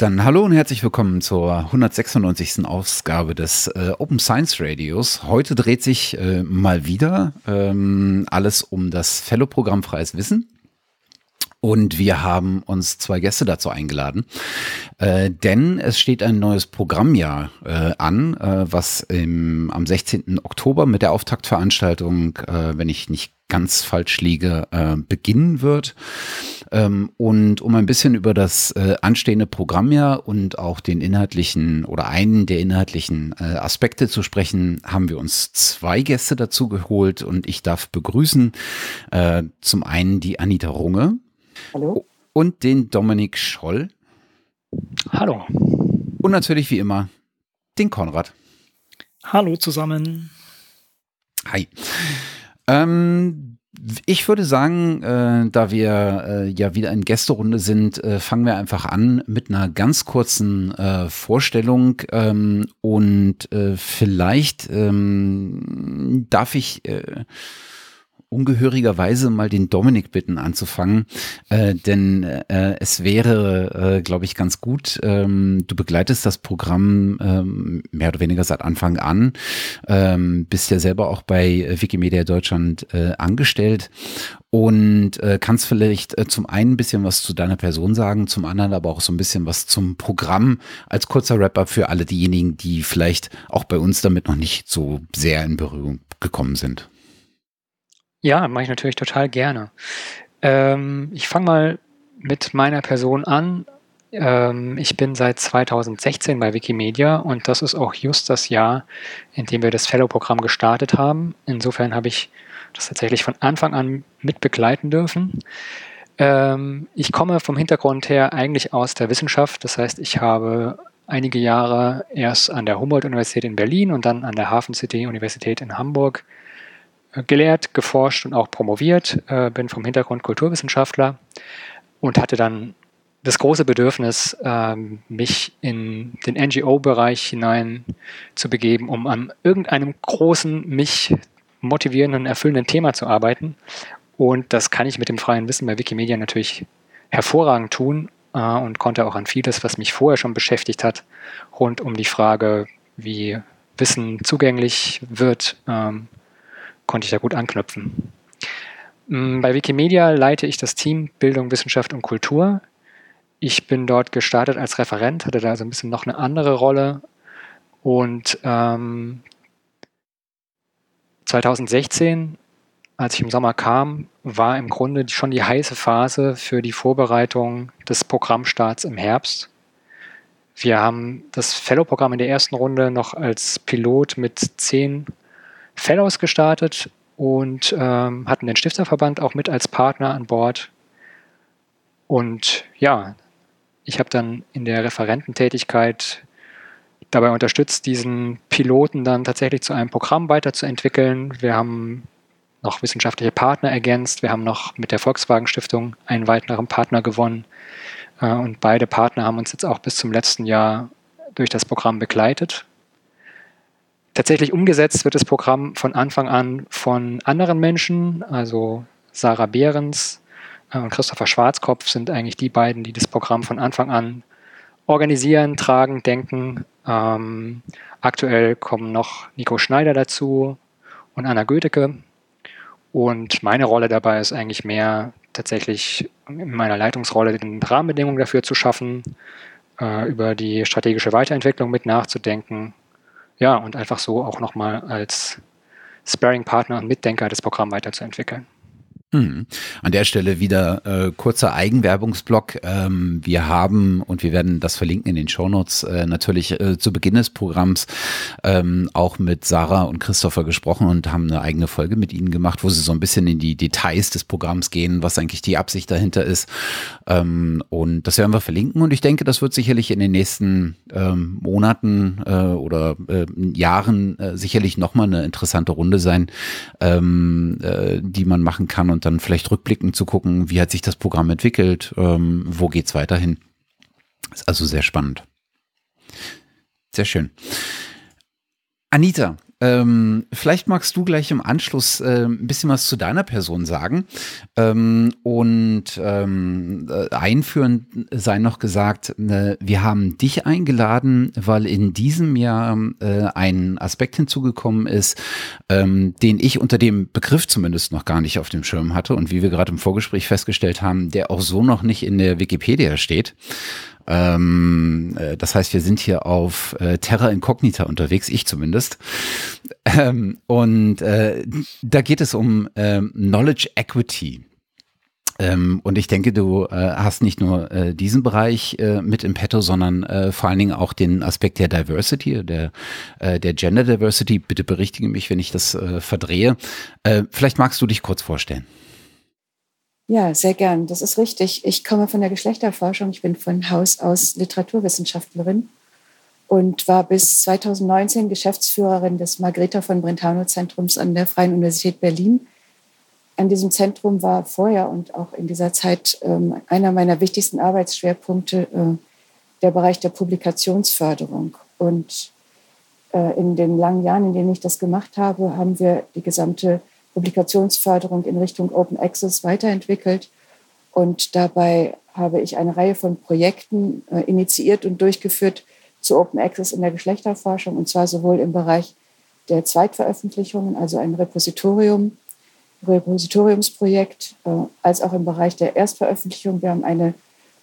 Dann hallo und herzlich willkommen zur 196. Ausgabe des äh, Open Science Radios. Heute dreht sich äh, mal wieder ähm, alles um das Fellow-Programm Freies Wissen. Und wir haben uns zwei Gäste dazu eingeladen, äh, denn es steht ein neues Programmjahr äh, an, äh, was im, am 16. Oktober mit der Auftaktveranstaltung, äh, wenn ich nicht ganz falsch liege, äh, beginnen wird. Ähm, und um ein bisschen über das äh, anstehende Programmjahr und auch den inhaltlichen oder einen der inhaltlichen äh, Aspekte zu sprechen, haben wir uns zwei Gäste dazu geholt und ich darf begrüßen äh, zum einen die Anita Runge. Hallo. Und den Dominik Scholl. Hallo. Und natürlich wie immer den Konrad. Hallo zusammen. Hi. Ähm, ich würde sagen, äh, da wir äh, ja wieder in Gästerunde sind, äh, fangen wir einfach an mit einer ganz kurzen äh, Vorstellung. Ähm, und äh, vielleicht ähm, darf ich äh, ungehörigerweise mal den Dominik bitten anzufangen, äh, denn äh, es wäre, äh, glaube ich, ganz gut. Ähm, du begleitest das Programm ähm, mehr oder weniger seit Anfang an, ähm, bist ja selber auch bei Wikimedia Deutschland äh, angestellt und äh, kannst vielleicht äh, zum einen ein bisschen was zu deiner Person sagen, zum anderen aber auch so ein bisschen was zum Programm als kurzer Wrap-up für alle diejenigen, die vielleicht auch bei uns damit noch nicht so sehr in Berührung gekommen sind. Ja, mache ich natürlich total gerne. Ähm, ich fange mal mit meiner Person an. Ähm, ich bin seit 2016 bei Wikimedia und das ist auch just das Jahr, in dem wir das Fellow-Programm gestartet haben. Insofern habe ich das tatsächlich von Anfang an mit begleiten dürfen. Ähm, ich komme vom Hintergrund her eigentlich aus der Wissenschaft. Das heißt, ich habe einige Jahre erst an der Humboldt-Universität in Berlin und dann an der Hafen City Universität in Hamburg gelehrt, geforscht und auch promoviert, äh, bin vom Hintergrund Kulturwissenschaftler und hatte dann das große Bedürfnis, ähm, mich in den NGO-Bereich hinein zu begeben, um an irgendeinem großen, mich motivierenden, erfüllenden Thema zu arbeiten. Und das kann ich mit dem freien Wissen bei Wikimedia natürlich hervorragend tun äh, und konnte auch an vieles, was mich vorher schon beschäftigt hat, rund um die Frage, wie Wissen zugänglich wird, ähm, konnte ich da gut anknüpfen. Mm, bei Wikimedia leite ich das Team Bildung, Wissenschaft und Kultur. Ich bin dort gestartet als Referent, hatte da so ein bisschen noch eine andere Rolle. Und ähm, 2016, als ich im Sommer kam, war im Grunde schon die heiße Phase für die Vorbereitung des Programmstarts im Herbst. Wir haben das Fellow-Programm in der ersten Runde noch als Pilot mit zehn Fellows gestartet und ähm, hatten den Stifterverband auch mit als Partner an Bord. Und ja, ich habe dann in der Referententätigkeit dabei unterstützt, diesen Piloten dann tatsächlich zu einem Programm weiterzuentwickeln. Wir haben noch wissenschaftliche Partner ergänzt. Wir haben noch mit der Volkswagen Stiftung einen weiteren Partner gewonnen. Äh, und beide Partner haben uns jetzt auch bis zum letzten Jahr durch das Programm begleitet. Tatsächlich umgesetzt wird das Programm von Anfang an von anderen Menschen, also Sarah Behrens äh, und Christopher Schwarzkopf sind eigentlich die beiden, die das Programm von Anfang an organisieren, tragen, denken. Ähm, aktuell kommen noch Nico Schneider dazu und Anna Goetheke. Und meine Rolle dabei ist eigentlich mehr tatsächlich in meiner Leitungsrolle den Rahmenbedingungen dafür zu schaffen, äh, über die strategische Weiterentwicklung mit nachzudenken ja, und einfach so auch nochmal als Sparing-Partner und Mitdenker das Programm weiterzuentwickeln. Hm. An der Stelle wieder äh, kurzer Eigenwerbungsblock. Ähm, wir haben, und wir werden das verlinken in den Shownotes, äh, natürlich äh, zu Beginn des Programms ähm, auch mit Sarah und Christopher gesprochen und haben eine eigene Folge mit ihnen gemacht, wo sie so ein bisschen in die Details des Programms gehen, was eigentlich die Absicht dahinter ist. Ähm, und das werden wir verlinken und ich denke, das wird sicherlich in den nächsten ähm, Monaten äh, oder äh, Jahren äh, sicherlich nochmal eine interessante Runde sein, ähm, äh, die man machen kann und und dann vielleicht rückblickend zu gucken, wie hat sich das Programm entwickelt, ähm, wo geht's weiterhin. Ist also sehr spannend. Sehr schön. Anita, Ähm, vielleicht magst du gleich im Anschluss äh, ein bisschen was zu deiner Person sagen. Ähm, und ähm, äh, einführend sei noch gesagt, äh, wir haben dich eingeladen, weil in diesem Jahr äh, ein Aspekt hinzugekommen ist, ähm, den ich unter dem Begriff zumindest noch gar nicht auf dem Schirm hatte und wie wir gerade im Vorgespräch festgestellt haben, der auch so noch nicht in der Wikipedia steht. Ähm, äh, das heißt, wir sind hier auf äh, Terra Incognita unterwegs, ich zumindest. Ähm, und äh, da geht es um ähm, Knowledge Equity. Ähm, und ich denke, du äh, hast nicht nur äh, diesen Bereich äh, mit im Petto, sondern äh, vor allen Dingen auch den Aspekt der Diversity, der, äh, der Gender Diversity. Bitte berichtige mich, wenn ich das äh, verdrehe. Äh, vielleicht magst du dich kurz vorstellen. Ja, sehr gern. Das ist richtig. Ich komme von der Geschlechterforschung. Ich bin von Haus aus Literaturwissenschaftlerin und war bis 2019 Geschäftsführerin des Margrethe von Brentano Zentrums an der Freien Universität Berlin. An diesem Zentrum war vorher und auch in dieser Zeit ähm, einer meiner wichtigsten Arbeitsschwerpunkte äh, der Bereich der Publikationsförderung. Und äh, in den langen Jahren, in denen ich das gemacht habe, haben wir die gesamte Publikationsförderung in Richtung Open Access weiterentwickelt. Und dabei habe ich eine Reihe von Projekten äh, initiiert und durchgeführt zu Open Access in der Geschlechterforschung, und zwar sowohl im Bereich der Zweitveröffentlichungen, also ein Repositorium, Repositoriumsprojekt, äh, als auch im Bereich der Erstveröffentlichung. Wir haben eine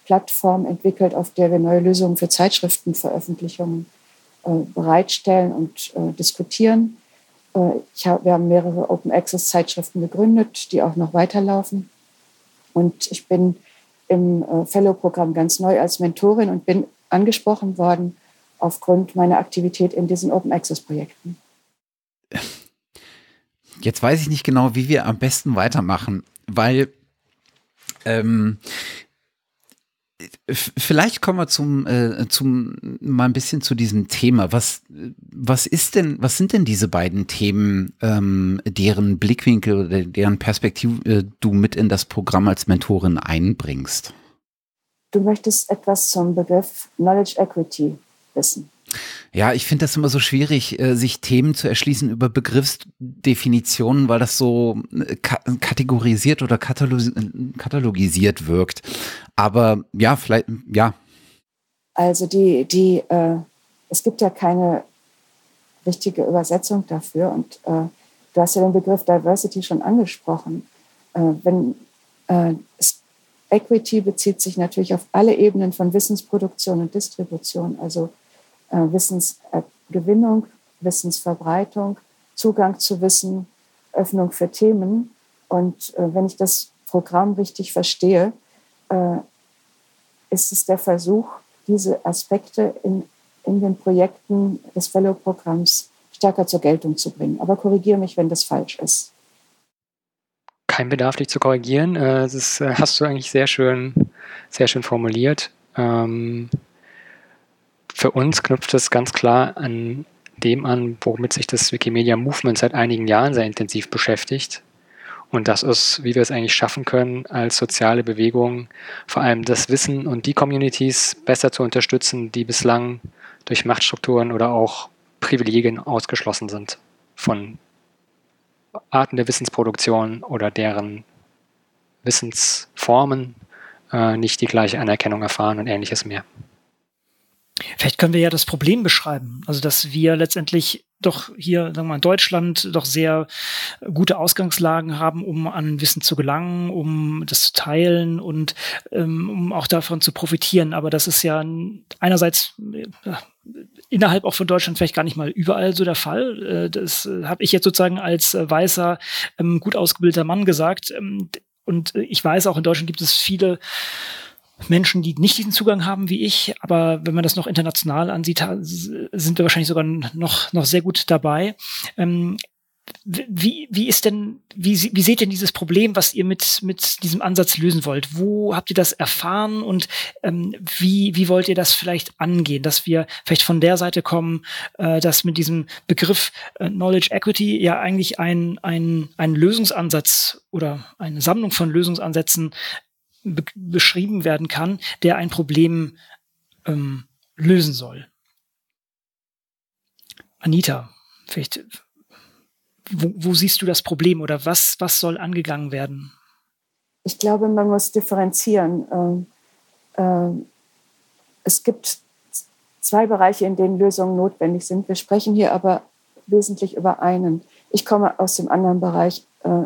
Plattform entwickelt, auf der wir neue Lösungen für Zeitschriftenveröffentlichungen äh, bereitstellen und diskutieren. Ich hab, wir haben mehrere Open Access Zeitschriften gegründet, die auch noch weiterlaufen. Und ich bin im äh, Fellow-Programm ganz neu als Mentorin und bin angesprochen worden aufgrund meiner Aktivität in diesen Open Access Projekten. Jetzt weiß ich nicht genau, wie wir am besten weitermachen, weil ähm, Vielleicht kommen wir zum, äh, zum mal ein bisschen zu diesem Thema. Was, was ist denn, was sind denn diese beiden Themen, ähm, deren Blickwinkel oder deren Perspektive äh, du mit in das Programm als Mentorin einbringst? Du möchtest etwas zum Begriff Knowledge Equity wissen. Ja, ich finde das immer so schwierig, äh, sich Themen zu erschließen über Begriffsdefinitionen, weil das so äh, kategorisiert oder katalogisiert wirkt. Aber ja, vielleicht, ja. Also die, die, äh, es gibt ja keine richtige Übersetzung dafür und äh, du hast ja den Begriff Diversity schon angesprochen. Äh, wenn äh, Equity bezieht sich natürlich auf alle Ebenen von Wissensproduktion und Distribution, also äh, Wissensgewinnung, Wissensverbreitung, Zugang zu Wissen, Öffnung für Themen. Und äh, wenn ich das Programm richtig verstehe, äh, ist es der Versuch, diese Aspekte in, in den Projekten des Fellow-Programms stärker zur Geltung zu bringen. Aber korrigiere mich, wenn das falsch ist. Kein Bedarf, dich zu korrigieren. Das hast du eigentlich sehr schön, sehr schön formuliert. Für uns knüpft es ganz klar an dem an, womit sich das Wikimedia Movement seit einigen Jahren sehr intensiv beschäftigt. Und das ist, wie wir es eigentlich schaffen können, als soziale Bewegung vor allem das Wissen und die Communities besser zu unterstützen, die bislang durch Machtstrukturen oder auch Privilegien ausgeschlossen sind von Arten der Wissensproduktion oder deren Wissensformen äh, nicht die gleiche Anerkennung erfahren und ähnliches mehr. Vielleicht können wir ja das Problem beschreiben. Also, dass wir letztendlich doch hier, sagen wir mal, in Deutschland doch sehr gute Ausgangslagen haben, um an Wissen zu gelangen, um das zu teilen und ähm, um auch davon zu profitieren. Aber das ist ja einerseits äh, innerhalb auch von Deutschland vielleicht gar nicht mal überall so der Fall. Äh, das äh, habe ich jetzt sozusagen als äh, weißer, ähm, gut ausgebildeter Mann gesagt. Ähm, und äh, ich weiß, auch in Deutschland gibt es viele Menschen, die nicht diesen Zugang haben wie ich, aber wenn man das noch international ansieht, sind wir wahrscheinlich sogar noch, noch sehr gut dabei. Ähm, wie, wie ist denn, wie, wie seht ihr dieses Problem, was ihr mit, mit diesem Ansatz lösen wollt? Wo habt ihr das erfahren und ähm, wie, wie wollt ihr das vielleicht angehen, dass wir vielleicht von der Seite kommen, äh, dass mit diesem Begriff äh, Knowledge Equity ja eigentlich ein, ein, ein Lösungsansatz oder eine Sammlung von Lösungsansätzen be beschrieben werden kann, der ein Problem ähm, lösen soll. Anita, vielleicht wo, wo siehst du das Problem oder was, was soll angegangen werden? Ich glaube, man muss differenzieren. Ähm, ähm, es gibt zwei Bereiche, in denen Lösungen notwendig sind. Wir sprechen hier aber wesentlich über einen. Ich komme aus dem anderen Bereich. Äh,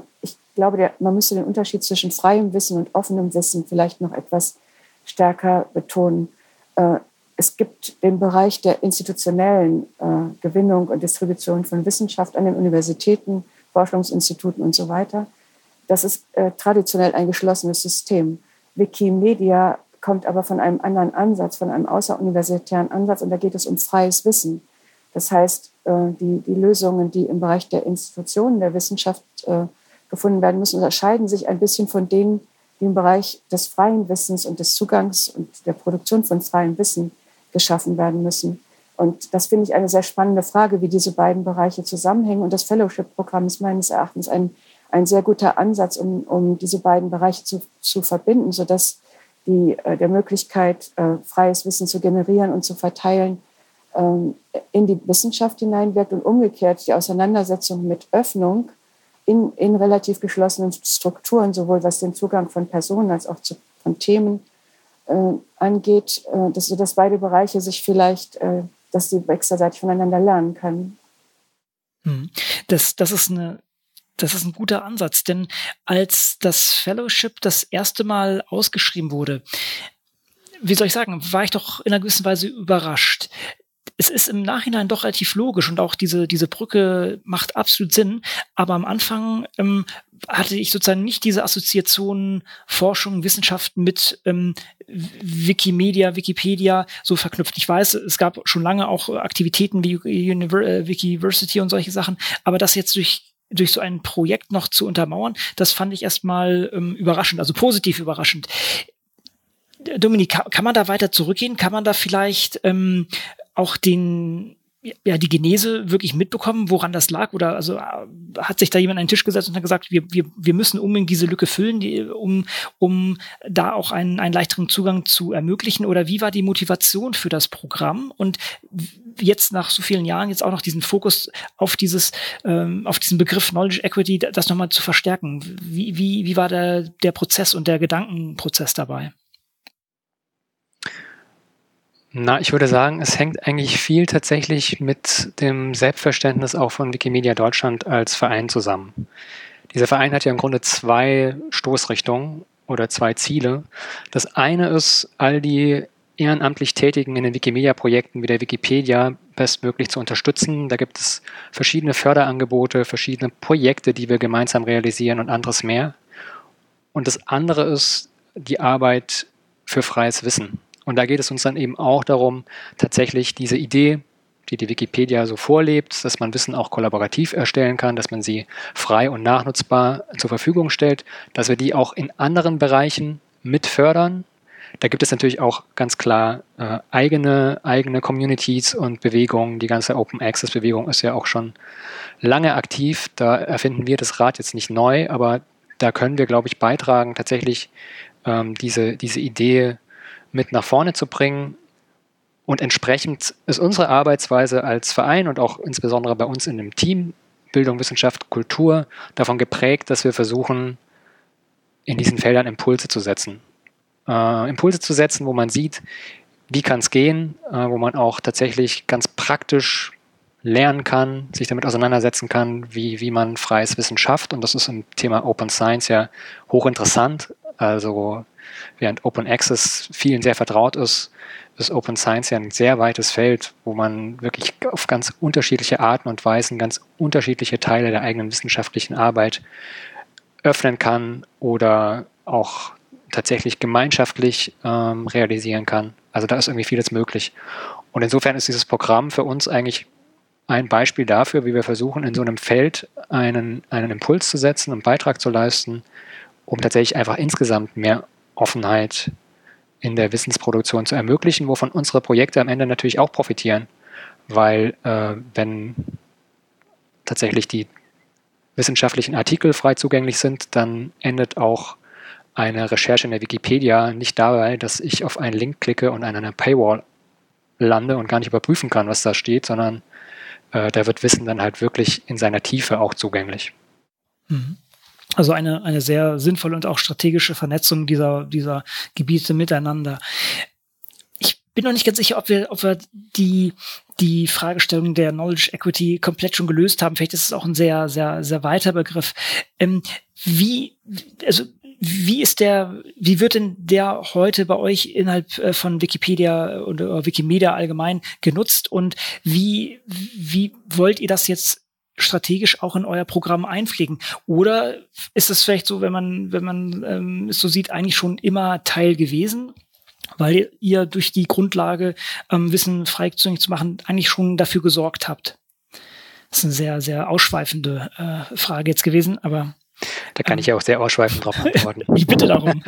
ich glaube, man müsste den Unterschied zwischen freiem Wissen und offenem Wissen vielleicht noch etwas stärker betonen. Äh, es gibt den Bereich der institutionellen äh, Gewinnung und Distribution von Wissenschaft an den Universitäten, Forschungsinstituten und so weiter. Das ist traditionell ein geschlossenes System. Wikimedia kommt aber von einem anderen Ansatz, von einem außeruniversitären Ansatz und da geht es um freies Wissen. Das heißt, äh, die, die Lösungen, die im Bereich der Institutionen der Wissenschaft äh, gefunden werden müssen, unterscheiden sich ein bisschen von denen, die im Bereich des freien Wissens und des Zugangs und der Produktion von freiem Wissen geschaffen werden müssen. Und das finde ich eine sehr spannende Frage, wie diese beiden Bereiche zusammenhängen. Und das Fellowship-Programm ist meines Erachtens ein, ein sehr guter Ansatz, um, um diese beiden Bereiche zu, zu verbinden, sodass die, äh, der Möglichkeit, äh, freies Wissen zu generieren und zu verteilen, ähm, in die Wissenschaft hineinwirkt und umgekehrt die Auseinandersetzung mit Öffnung in, in relativ geschlossenen Strukturen, sowohl was den Zugang von Personen als auch zu, von Themen äh, angeht, äh, dass, dass beide Bereiche sich vielleicht, äh, dass sie wechselseitig voneinander lernen können. Hm. Das, das ist eine das ist ein guter Ansatz, denn als das Fellowship das erste Mal ausgeschrieben wurde, wie soll ich sagen, war ich doch in einer gewissen Weise überrascht. Es ist im Nachhinein doch relativ logisch und auch diese, diese Brücke macht absolut Sinn. Aber am Anfang ähm, hatte ich sozusagen nicht diese Assoziation Forschung, Wissenschaft mit ähm, Wikimedia, Wikipedia so verknüpft. Ich weiß, es gab schon lange auch Aktivitäten wie Univer äh, Wikiversity und solche Sachen, aber das jetzt durch durch so ein Projekt noch zu untermauern, das fand ich erstmal ähm, überraschend, also positiv überraschend. Dominik, kann, kann man da weiter zurückgehen? Kann man da vielleicht ähm, auch den ja, die Genese wirklich mitbekommen, woran das lag? Oder also äh, hat sich da jemand an den Tisch gesetzt und hat gesagt, wir, wir, wir müssen unbedingt diese Lücke füllen, die, um, um da auch einen, einen leichteren Zugang zu ermöglichen? Oder wie war die Motivation für das Programm? Und jetzt nach so vielen Jahren jetzt auch noch diesen Fokus auf dieses, ähm, auf diesen Begriff Knowledge Equity, das nochmal zu verstärken. Wie, wie, wie war der, der Prozess und der Gedankenprozess dabei? Na, ich würde sagen, es hängt eigentlich viel tatsächlich mit dem Selbstverständnis auch von Wikimedia Deutschland als Verein zusammen. Dieser Verein hat ja im Grunde zwei Stoßrichtungen oder zwei Ziele. Das eine ist, all die ehrenamtlich Tätigen in den Wikimedia-Projekten wie der Wikipedia bestmöglich zu unterstützen. Da gibt es verschiedene Förderangebote, verschiedene Projekte, die wir gemeinsam realisieren und anderes mehr. Und das andere ist die Arbeit für freies Wissen. Und da geht es uns dann eben auch darum, tatsächlich diese Idee, die die Wikipedia so vorlebt, dass man Wissen auch kollaborativ erstellen kann, dass man sie frei und nachnutzbar zur Verfügung stellt, dass wir die auch in anderen Bereichen mit fördern. Da gibt es natürlich auch ganz klar äh, eigene, eigene Communities und Bewegungen. Die ganze Open Access Bewegung ist ja auch schon lange aktiv. Da erfinden wir das Rad jetzt nicht neu, aber da können wir, glaube ich, beitragen, tatsächlich ähm, diese, diese Idee mit nach vorne zu bringen. Und entsprechend ist unsere Arbeitsweise als Verein und auch insbesondere bei uns in dem Team Bildung, Wissenschaft, Kultur davon geprägt, dass wir versuchen, in diesen Feldern Impulse zu setzen. Äh, Impulse zu setzen, wo man sieht, wie kann es gehen, äh, wo man auch tatsächlich ganz praktisch lernen kann, sich damit auseinandersetzen kann, wie, wie man freies Wissen schafft. Und das ist im Thema Open Science ja hochinteressant. Also während Open Access vielen sehr vertraut ist, ist Open Science ja ein sehr weites Feld, wo man wirklich auf ganz unterschiedliche Arten und Weisen ganz unterschiedliche Teile der eigenen wissenschaftlichen Arbeit öffnen kann oder auch tatsächlich gemeinschaftlich ähm, realisieren kann. Also da ist irgendwie vieles möglich. Und insofern ist dieses Programm für uns eigentlich ein Beispiel dafür, wie wir versuchen, in so einem Feld einen, einen Impuls zu setzen, einen Beitrag zu leisten, um tatsächlich einfach insgesamt mehr Offenheit in der Wissensproduktion zu ermöglichen, wovon unsere Projekte am Ende natürlich auch profitieren, weil äh, wenn tatsächlich die wissenschaftlichen Artikel frei zugänglich sind, dann endet auch eine Recherche in der Wikipedia nicht dabei, dass ich auf einen Link klicke und an einer Paywall lande und gar nicht überprüfen kann, was da steht, sondern äh, da wird Wissen dann halt wirklich in seiner Tiefe auch zugänglich. Mhm. Also eine, eine sehr sinnvolle und auch strategische Vernetzung dieser, dieser Gebiete miteinander. Ich bin noch nicht ganz sicher, ob wir, ob wir die, die Fragestellung der Knowledge Equity komplett schon gelöst haben. Vielleicht ist es auch ein sehr, sehr, sehr weiter Begriff. Ähm, wie, also wie ist der, wie wird denn der heute bei euch innerhalb äh, von Wikipedia oder Wikimedia allgemein genutzt und wie, wie wollt ihr das jetzt strategisch auch in euer Programm einpflegen? Oder ist es vielleicht so, wenn man, wenn man ähm, es so sieht, eigentlich schon immer Teil gewesen? Weil ihr durch die Grundlage ähm, Wissen frei zu machen eigentlich schon dafür gesorgt habt. Das ist eine sehr, sehr ausschweifende äh, Frage jetzt gewesen, aber da kann ich ja auch sehr ausschweifend drauf antworten. ich bitte darum.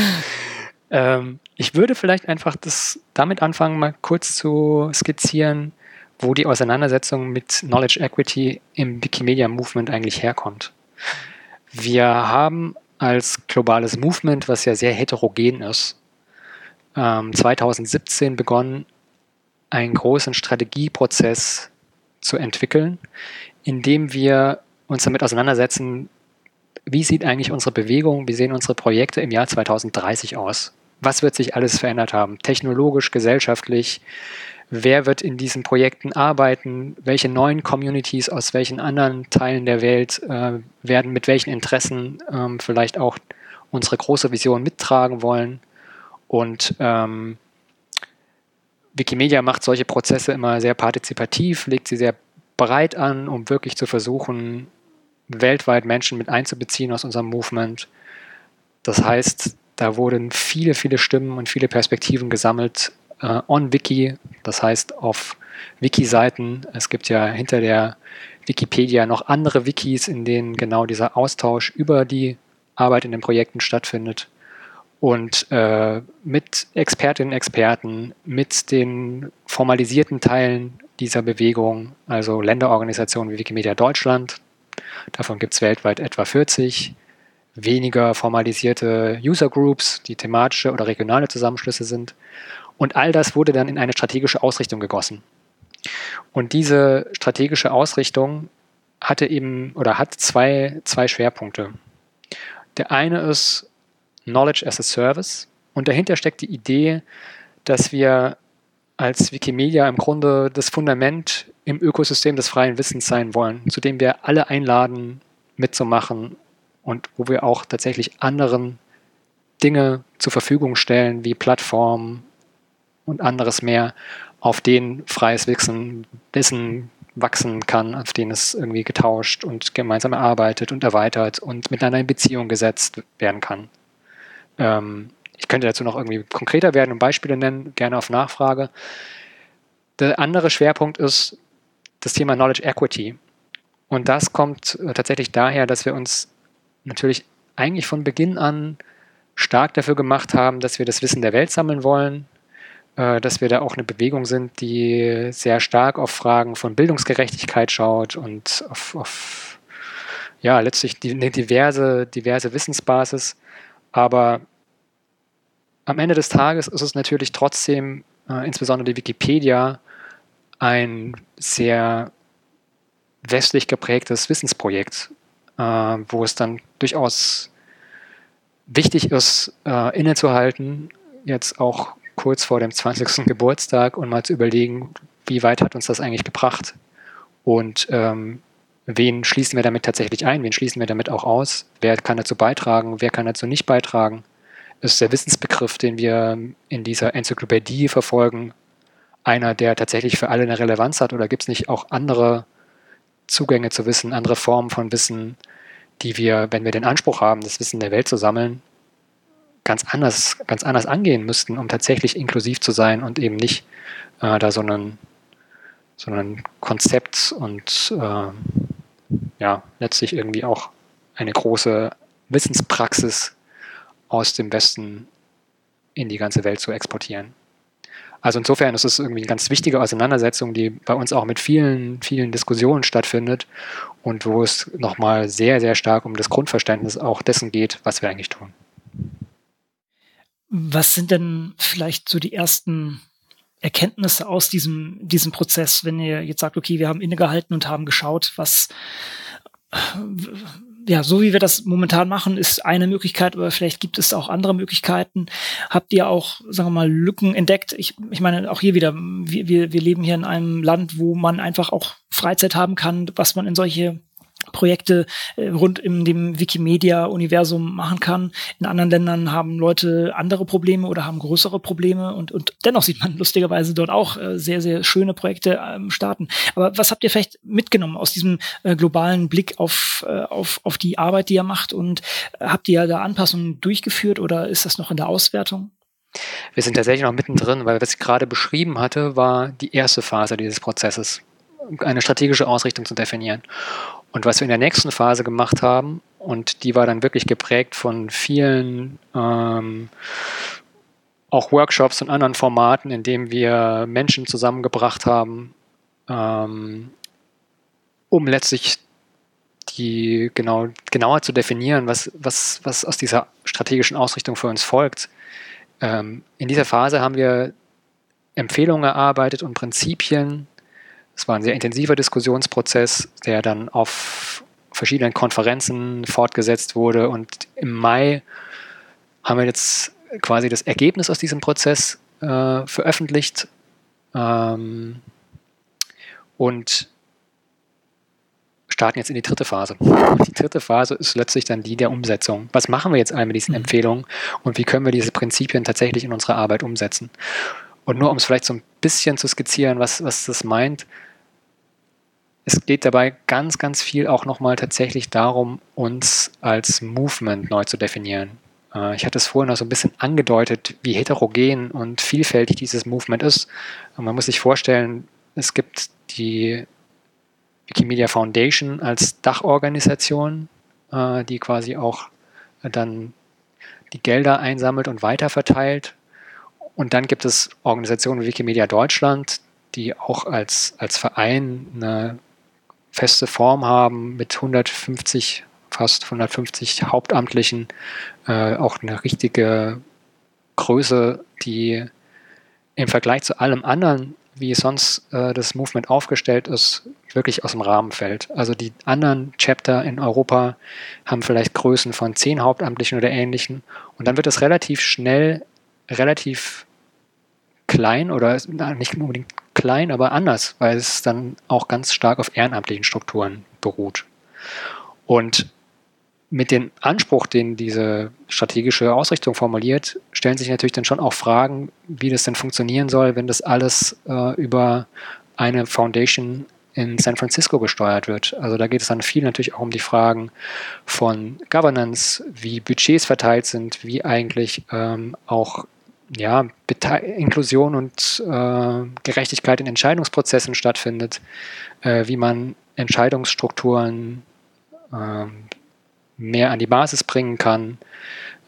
ähm, ich würde vielleicht einfach das damit anfangen, mal kurz zu skizzieren, wo die Auseinandersetzung mit Knowledge Equity im Wikimedia Movement eigentlich herkommt. Wir haben als globales Movement, was ja sehr heterogen ist, 2017 ähm, begonnen, einen großen Strategieprozess zu entwickeln, in dem wir uns damit auseinandersetzen, wie sieht eigentlich unsere Bewegung, wie sehen unsere Projekte im Jahr 2030 aus? Was wird sich alles verändert haben? Technologisch, gesellschaftlich? Wer wird in diesen Projekten arbeiten? Welche neuen Communities aus welchen anderen Teilen der Welt äh, werden mit welchen Interessen ähm, vielleicht auch unsere große Vision mittragen wollen? Und ähm, Wikimedia macht solche Prozesse immer sehr partizipativ, legt sie sehr breit an, um wirklich zu versuchen, weltweit Menschen mit einzubeziehen aus unserem Movement. Das heißt, da wurden viele, viele Stimmen und viele Perspektiven gesammelt äh, on Wiki, das heißt auf Wiki-Seiten. Es gibt ja hinter der Wikipedia noch andere Wikis, in denen genau dieser Austausch über die Arbeit in den Projekten stattfindet. Und äh, mit Expertinnen und Experten, mit den formalisierten Teilen dieser Bewegung, also Länderorganisationen wie Wikimedia Deutschland, Davon gibt es weltweit etwa 40. Weniger formalisierte User Groups, die thematische oder regionale Zusammenschlüsse sind. Und all das wurde dann in eine strategische Ausrichtung gegossen. Und diese strategische Ausrichtung hatte eben oder hat zwei, zwei Schwerpunkte. Der eine ist Knowledge as a Service und dahinter steckt die Idee, dass wir als Wikimedia im Grunde das Fundament im Ökosystem des freien Wissens sein wollen, zu dem wir alle einladen, mitzumachen und wo wir auch tatsächlich anderen Dinge zur Verfügung stellen, wie Plattformen und anderes mehr, auf denen freies Wissen, Wissen wachsen kann, auf denen es irgendwie getauscht und gemeinsam erarbeitet und erweitert und miteinander in Beziehung gesetzt werden kann. Ähm, ich könnte dazu noch irgendwie konkreter werden und Beispiele nennen, gerne auf Nachfrage. Der andere Schwerpunkt ist das Thema Knowledge Equity. Und das kommt äh, tatsächlich daher, dass wir uns natürlich eigentlich von Beginn an stark dafür gemacht haben, dass wir das Wissen der Welt sammeln wollen, dass wir da auch eine Bewegung sind, die sehr stark auf Fragen von Bildungsgerechtigkeit schaut und auf, auf ja, letztlich eine diverse, diverse Wissensbasis. Aber am Ende des Tages ist es natürlich trotzdem, äh, insbesondere die Wikipedia, ein sehr westlich geprägtes Wissensprojekt, äh, wo es dann durchaus wichtig ist, äh, innezuhalten, jetzt auch kurz vor dem 20. Geburtstag und mal zu überlegen, wie weit hat uns das eigentlich gebracht? Und ähm, wen schließen wir damit tatsächlich ein, wen schließen wir damit auch aus, wer kann dazu beitragen, wer kann dazu nicht beitragen? Ist der Wissensbegriff, den wir in dieser Enzyklopädie verfolgen, einer, der tatsächlich für alle eine Relevanz hat? Oder gibt es nicht auch andere Zugänge zu Wissen, andere Formen von Wissen, die wir, wenn wir den Anspruch haben, das Wissen der Welt zu sammeln, ganz anders, ganz anders angehen müssten, um tatsächlich inklusiv zu sein und eben nicht äh, da so einen, so ein Konzept und äh, ja, letztlich irgendwie auch eine große Wissenspraxis aus dem Westen in die ganze Welt zu exportieren. Also insofern ist es irgendwie eine ganz wichtige Auseinandersetzung, die bei uns auch mit vielen, vielen Diskussionen stattfindet und wo es nochmal sehr, sehr stark um das Grundverständnis auch dessen geht, was wir eigentlich tun. Was sind denn vielleicht so die ersten Erkenntnisse aus diesem, diesem Prozess, wenn ihr jetzt sagt, okay, wir haben innegehalten und haben geschaut, was, ja, so wie wir das momentan machen, ist eine Möglichkeit, aber vielleicht gibt es auch andere Möglichkeiten. Habt ihr auch, sagen wir mal, Lücken entdeckt? Ich, ich meine, auch hier wieder, wir, wir, wir leben hier in einem Land, wo man einfach auch Freizeit haben kann, was man in solche Projekte äh, rund in dem Wikimedia-Universum machen kann. In anderen Ländern haben Leute andere Probleme oder haben größere Probleme und, und dennoch sieht man lustigerweise dort auch äh, sehr, sehr schöne Projekte starten. Aber was habt ihr vielleicht mitgenommen aus diesem äh, globalen Blick auf, auf, auf die Arbeit, die ihr macht und habt ihr da Anpassungen durchgeführt oder ist das noch in der Auswertung? Wir sind tatsächlich noch mittendrin, weil was ich gerade beschrieben hatte, war die erste Phase dieses Prozesses, eine strategische Ausrichtung zu definieren. Und was wir in der nächsten Phase gemacht haben, und die war dann wirklich geprägt von vielen ähm, auch Workshops und anderen Formaten, in denen wir Menschen zusammengebracht haben, ähm, um letztlich die genau, genauer zu definieren, was, was, was aus dieser strategischen Ausrichtung für uns folgt. Ähm, in dieser Phase haben wir Empfehlungen erarbeitet und Prinzipien, es war ein sehr intensiver Diskussionsprozess, der dann auf verschiedenen Konferenzen fortgesetzt wurde. Und im Mai haben wir jetzt quasi das Ergebnis aus diesem Prozess äh, veröffentlicht. Ähm, und starten jetzt in die dritte Phase. Die dritte Phase ist letztlich dann die der Umsetzung. Was machen wir jetzt all mit diesen mhm. Empfehlungen und wie können wir diese Prinzipien tatsächlich in unsere Arbeit umsetzen? Und nur um es vielleicht so ein bisschen zu skizzieren, was, was das meint, es geht dabei ganz, ganz viel auch nochmal tatsächlich darum, uns als Movement neu zu definieren. Äh, ich hatte es vorhin noch so ein bisschen angedeutet, wie heterogen und vielfältig dieses Movement ist. man muss sich vorstellen, es gibt die Wikimedia Foundation als Dachorganisation, äh, die quasi auch dann die Gelder einsammelt und weiterverteilt. Und dann gibt es Organisationen wie Wikimedia Deutschland, die auch als, als Verein eine feste Form haben mit 150, fast 150 Hauptamtlichen, äh, auch eine richtige Größe, die im Vergleich zu allem anderen, wie sonst äh, das Movement aufgestellt ist, wirklich aus dem Rahmen fällt. Also die anderen Chapter in Europa haben vielleicht Größen von zehn Hauptamtlichen oder ähnlichen. Und dann wird es relativ schnell relativ klein oder nicht unbedingt klein, aber anders, weil es dann auch ganz stark auf ehrenamtlichen Strukturen beruht. Und mit dem Anspruch, den diese strategische Ausrichtung formuliert, stellen sich natürlich dann schon auch Fragen, wie das denn funktionieren soll, wenn das alles äh, über eine Foundation in San Francisco gesteuert wird. Also da geht es dann viel natürlich auch um die Fragen von Governance, wie Budgets verteilt sind, wie eigentlich ähm, auch ja, Inklusion und äh, Gerechtigkeit in Entscheidungsprozessen stattfindet, äh, wie man Entscheidungsstrukturen äh, mehr an die Basis bringen kann,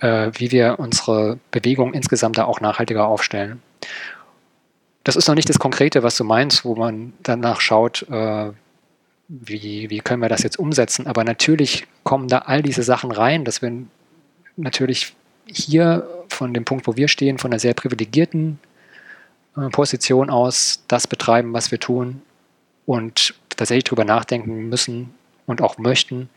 äh, wie wir unsere Bewegung insgesamt da auch nachhaltiger aufstellen. Das ist noch nicht das Konkrete, was du meinst, wo man danach schaut, äh, wie, wie können wir das jetzt umsetzen. Aber natürlich kommen da all diese Sachen rein, dass wir natürlich hier von dem Punkt, wo wir stehen, von einer sehr privilegierten äh, Position aus das betreiben, was wir tun und tatsächlich darüber nachdenken müssen und auch möchten,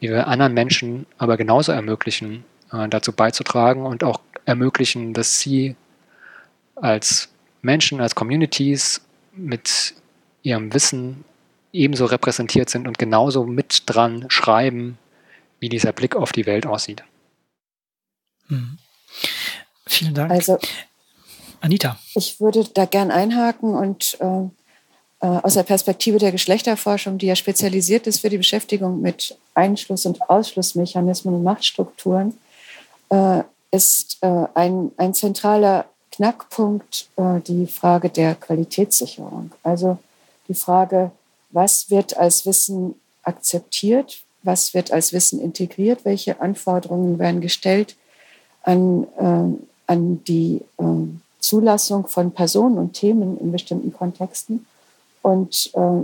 wie wir anderen Menschen aber genauso ermöglichen, äh, dazu beizutragen und auch ermöglichen, dass sie als Menschen, als Communities mit ihrem Wissen ebenso repräsentiert sind und genauso mit dran schreiben, wie dieser Blick auf die Welt aussieht. Mhm. Vielen Dank. Also, Anita. Ich würde da gern einhaken und äh, äh, aus der Perspektive der Geschlechterforschung, die ja spezialisiert ist für die Beschäftigung mit Einschluss- und Ausschlussmechanismen und Machtstrukturen, äh, ist äh, ein, ein zentraler Knackpunkt äh, die Frage der Qualitätssicherung. Also die Frage, was wird als Wissen akzeptiert, was wird als Wissen integriert, welche Anforderungen werden gestellt an, äh, an die äh, Zulassung von Personen und Themen in bestimmten Kontexten. Und äh,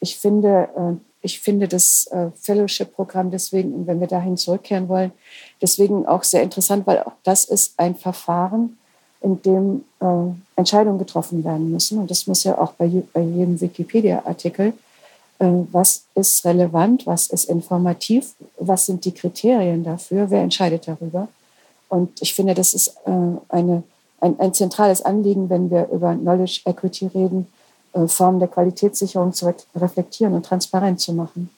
ich finde, äh, ich finde das äh, Fellowship-Programm deswegen, wenn wir dahin zurückkehren wollen, deswegen auch sehr interessant, weil auch das ist ein Verfahren, in dem äh, Entscheidungen getroffen werden müssen. Und das muss ja auch bei, bei jedem Wikipedia-Artikel. Äh, was ist relevant? Was ist informativ? Was sind die Kriterien dafür? Wer entscheidet darüber? Und ich finde, das ist äh, eine, ein, ein, zentrales Anliegen, wenn wir über Knowledge Equity reden, äh, Formen der Qualitätssicherung zu reflektieren und transparent zu machen.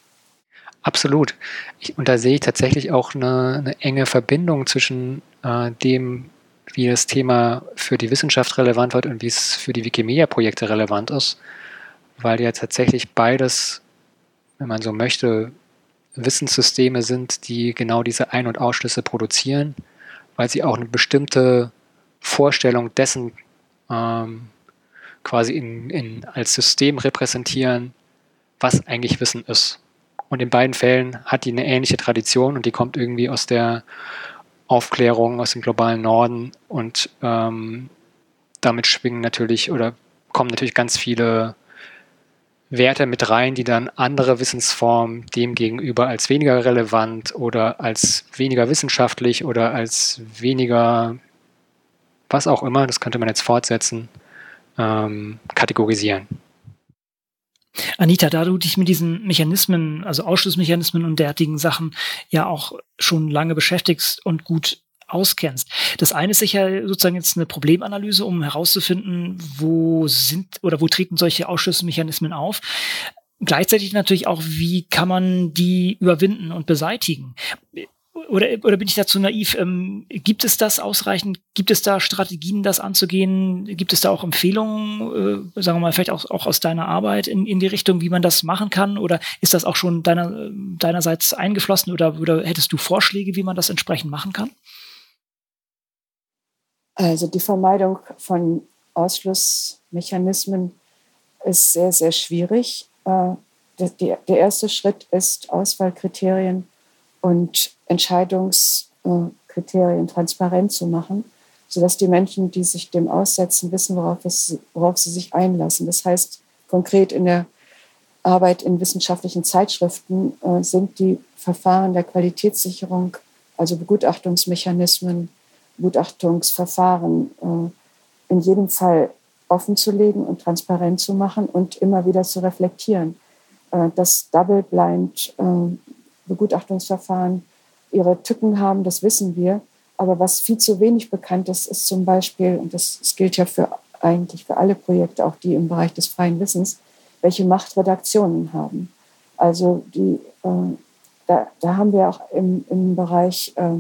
Absolut. Ich, und da sehe ich tatsächlich auch eine, eine enge Verbindung zwischen äh, dem, wie das Thema für die Wissenschaft relevant wird und wie es für die Wikimedia-Projekte relevant ist, weil ja tatsächlich beides, wenn man so möchte, Wissenssysteme sind, die genau diese Ein- und Ausschlüsse produzieren, weil sie auch eine bestimmte Vorstellung dessen ähm, quasi in, in, als System repräsentieren, was eigentlich Wissen ist. Und in beiden Fällen hat die eine ähnliche Tradition und die kommt irgendwie aus der Aufklärung, aus dem globalen Norden. Und ähm, damit schwingen natürlich oder kommen natürlich ganz viele Werte mit rein, die dann andere Wissensformen demgegenüber als weniger relevant oder als weniger wissenschaftlich oder als weniger was auch immer, das könnte man jetzt fortsetzen, ähm, kategorisieren. Anita, da du dich mit diesen Mechanismen, also Ausschlussmechanismen und derartigen Sachen ja auch schon lange beschäftigst und gut auskennst. Das eine ist sicher sozusagen jetzt eine Problemanalyse, um herauszufinden, wo sind oder wo treten solche Ausschlussmechanismen auf. Gleichzeitig natürlich auch, wie kann man die überwinden und beseitigen? oder, oder bin ich dazu naiv? Ähm, gibt es das ausreichend? Gibt es da Strategien, das anzugehen? Gibt es da auch Empfehlungen, äh, sagen wir mal, vielleicht auch, auch aus deiner Arbeit in, in die Richtung, wie man das machen kann? Oder ist das auch schon deiner, deinerseits eingeflossen oder, oder hättest du Vorschläge, wie man das entsprechend machen kann? Also die Vermeidung von Ausschlussmechanismen ist sehr, sehr schwierig. Äh, der, erste Schritt ist Auswahlkriterien und Entscheidungskriterien transparent zu machen, sodass die Menschen, die sich dem aussetzen, wissen, worauf, es, worauf sie sich einlassen. Das heißt, konkret in der Arbeit in wissenschaftlichen Zeitschriften äh, sind die Verfahren der Qualitätssicherung, also Begutachtungsmechanismen, Begutachtungsverfahren äh, in jedem Fall offenzulegen und transparent zu machen und immer wieder zu reflektieren. Äh, das Double-Blind äh, ihre Tücken haben, das wissen wir. Aber was viel zu wenig bekannt ist, ist zum Beispiel, und das, das gilt ja für eigentlich für alle Projekte, auch die im Bereich des freien Wissens, welche Macht Redaktionen haben. Also die, äh, da, da haben wir auch im, im Bereich äh,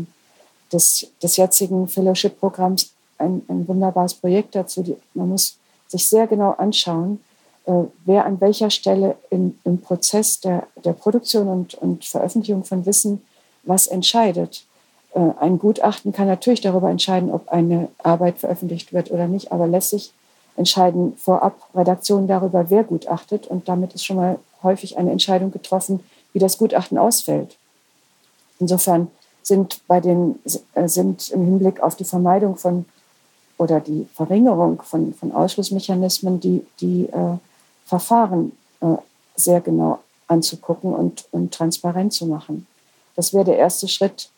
des, des jetzigen Fellowship-Programms ein, ein wunderbares Projekt dazu. Die, man muss sich sehr genau anschauen, äh, wer an welcher Stelle in, im Prozess der, der Produktion und, und Veröffentlichung von Wissen was entscheidet. Äh, ein Gutachten kann natürlich darüber entscheiden, ob eine Arbeit veröffentlicht wird oder nicht, aber lässt sich entscheiden vorab Redaktionen darüber, wer gutachtet. Und damit ist schon mal häufig eine Entscheidung getroffen, wie das Gutachten ausfällt. Insofern sind, bei den, äh, sind im Hinblick auf die Vermeidung von oder die Verringerung von, von Ausschlussmechanismen die, die äh, Verfahren äh, sehr genau anzugucken und, und transparent zu machen. Das wäre der erste Schritt.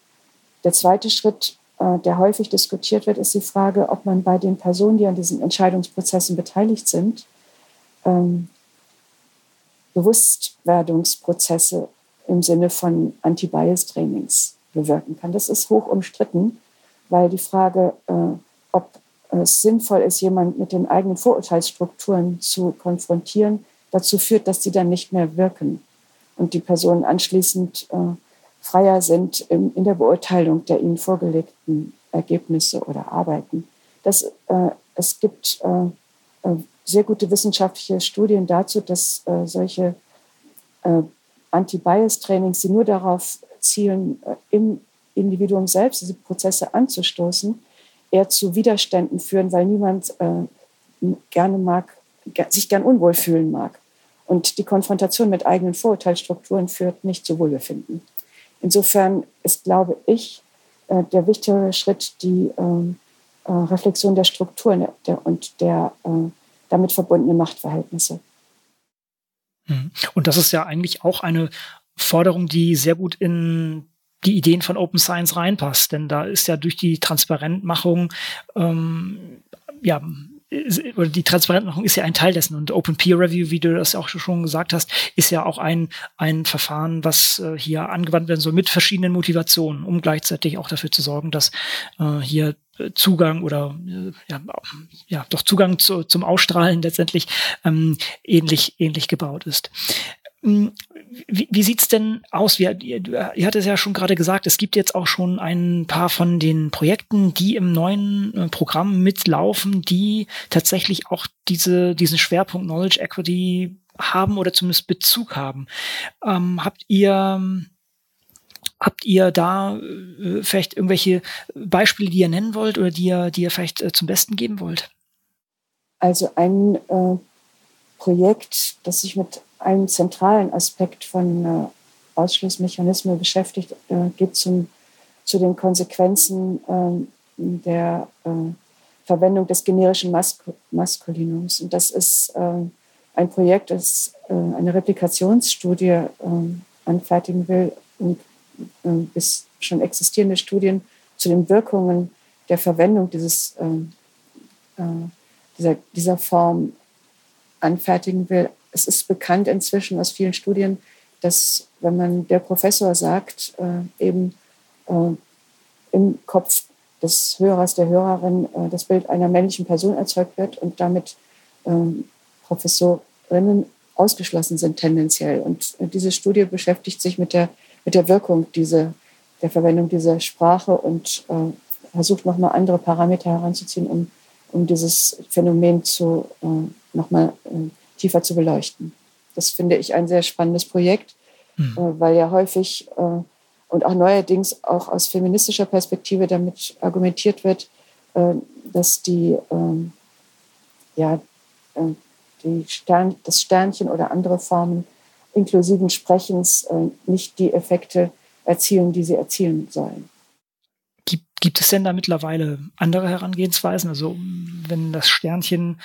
Der zweite Schritt, äh, der häufig diskutiert wird, ist die Frage, ob man bei den Personen, die an diesen Entscheidungsprozessen beteiligt sind, ähm, Bewusstwerdungsprozesse im Sinne von Anti-Bias-Trainings bewirken kann. Das ist hoch umstritten, weil die Frage, äh, ob es sinnvoll ist, jemanden mit den eigenen Vorurteilsstrukturen zu konfrontieren, dazu führt, dass sie dann nicht mehr wirken und die Personen anschließend äh, freier sind in der Beurteilung der ihnen vorgelegten Ergebnisse oder Arbeiten. Das, äh, es gibt äh, äh, sehr gute wissenschaftliche Studien dazu, dass äh, solche äh, Anti-Bias-Trainings, die nur darauf zielen, äh, im Individuum selbst diese Prozesse anzustoßen, eher zu Widerständen führen, weil niemand gerne mag, sich gern unwohl fühlen mag. Und die Konfrontation mit eigenen Vorurteilsstrukturen führt nicht zu Wohlbefinden. Insofern ist, glaube ich, äh, der wichtigere Schritt die ähm, äh, Reflexion der Strukturen und der äh, damit verbundenen Machtverhältnisse. Mhm. Und das ist ja eigentlich auch eine Forderung, die sehr gut in die Ideen von Open Science reinpasst. Denn da ist ja durch die Transparentmachung ähm, ja oder die Transparentmachung ist ja ein Teil dessen und Open Peer Review, wie du das auch schon gesagt hast, ist ja auch ein, ein Verfahren, was äh, hier angewandt werden soll mit verschiedenen Motivationen, um gleichzeitig auch dafür zu sorgen, dass äh, hier Zugang oder äh, ja, ja doch Zugang zu, zum Ausstrahlen letztendlich ähm, ähnlich ähnlich gebaut ist. Hm, wie, wie sieht's denn aus? Wie, ihr, ihr hattet es ja schon gerade gesagt, es gibt jetzt auch schon ein paar von den Projekten, die im neuen äh, Programm mitlaufen, die tatsächlich auch diese, diesen Schwerpunkt Knowledge Equity haben oder zumindest Bezug haben. Ähm, habt ihr Habt ihr da äh, vielleicht irgendwelche Beispiele, die ihr nennen wollt oder die ihr, die ihr vielleicht äh, zum Besten geben wollt? Also ein äh, Projekt, das sich mit einem zentralen Aspekt von äh, Ausschlussmechanismen beschäftigt, äh, geht zum, zu den Konsequenzen ähm, der äh, Verwendung des generischen Mask Maskulinums. Und das ist ein Projekt, das eine Replikationsstudie anfertigen will und bis schon existierende Studien zu den Wirkungen der Verwendung dieses, dieser, dieser Form anfertigen will. Es ist bekannt inzwischen aus vielen Studien, dass wenn man der Professor sagt, äh, eben äh, im Kopf des Hörers, der Hörerin äh, das Bild einer männlichen Person erzeugt wird und damit ähm, Professorinnen ausgeschlossen sind tendenziell. Und äh, diese Studie beschäftigt sich mit der mit der Wirkung diese, der Verwendung dieser Sprache und äh, versucht nochmal andere Parameter heranzuziehen, um, um dieses Phänomen zu, äh, nochmal äh, tiefer zu beleuchten. Das finde ich ein sehr spannendes Projekt, mhm. äh, weil ja häufig äh, und auch neuerdings auch aus feministischer Perspektive damit argumentiert wird, äh, dass die, ähm, ja, äh, die Stern, das Sternchen oder andere Formen inklusiven Sprechens äh, nicht die Effekte erzielen, die sie erzielen sollen. Gibt, es denn da mittlerweile andere Herangehensweisen? Also wenn das Sternchen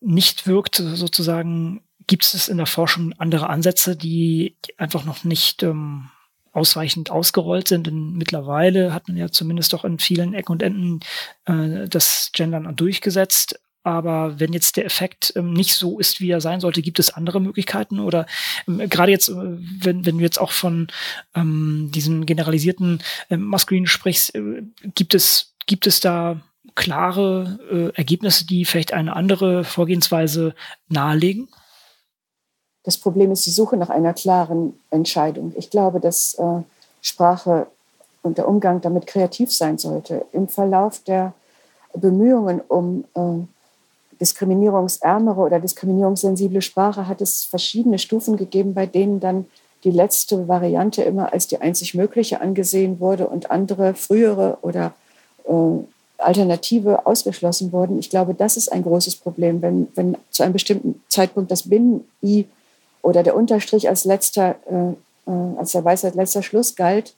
nicht wirkt, sozusagen, gibt es in der Forschung andere Ansätze, die einfach noch nicht ähm, ausreichend ausgerollt sind. Denn mittlerweile hat man ja zumindest doch in vielen Ecken und Enden äh, das Gendern durchgesetzt. Aber wenn jetzt der Effekt ähm, nicht so ist, wie er sein sollte, gibt es andere Möglichkeiten? Oder ähm, gerade jetzt, äh, wenn, wenn du jetzt auch von ähm, diesen generalisierten äh, Maskulinen sprichst, äh, gibt es, gibt es da klare äh, Ergebnisse, die vielleicht eine andere Vorgehensweise nahelegen? Das Problem ist die Suche nach einer klaren Entscheidung. Ich glaube, dass äh, Sprache und der Umgang damit kreativ sein sollte. Im Verlauf der Bemühungen um äh, diskriminierungsärmere oder diskriminierungssensible Sprache hat es verschiedene Stufen gegeben, bei denen dann die letzte Variante immer als die einzig mögliche angesehen wurde und andere frühere oder äh, Alternative ausgeschlossen wurden. Ich glaube, das ist ein großes Problem, wenn, wenn zu einem bestimmten Zeitpunkt das Binnen-I oder der Unterstrich als letzter, äh, äh als der Weisheit letzter Schluss galt,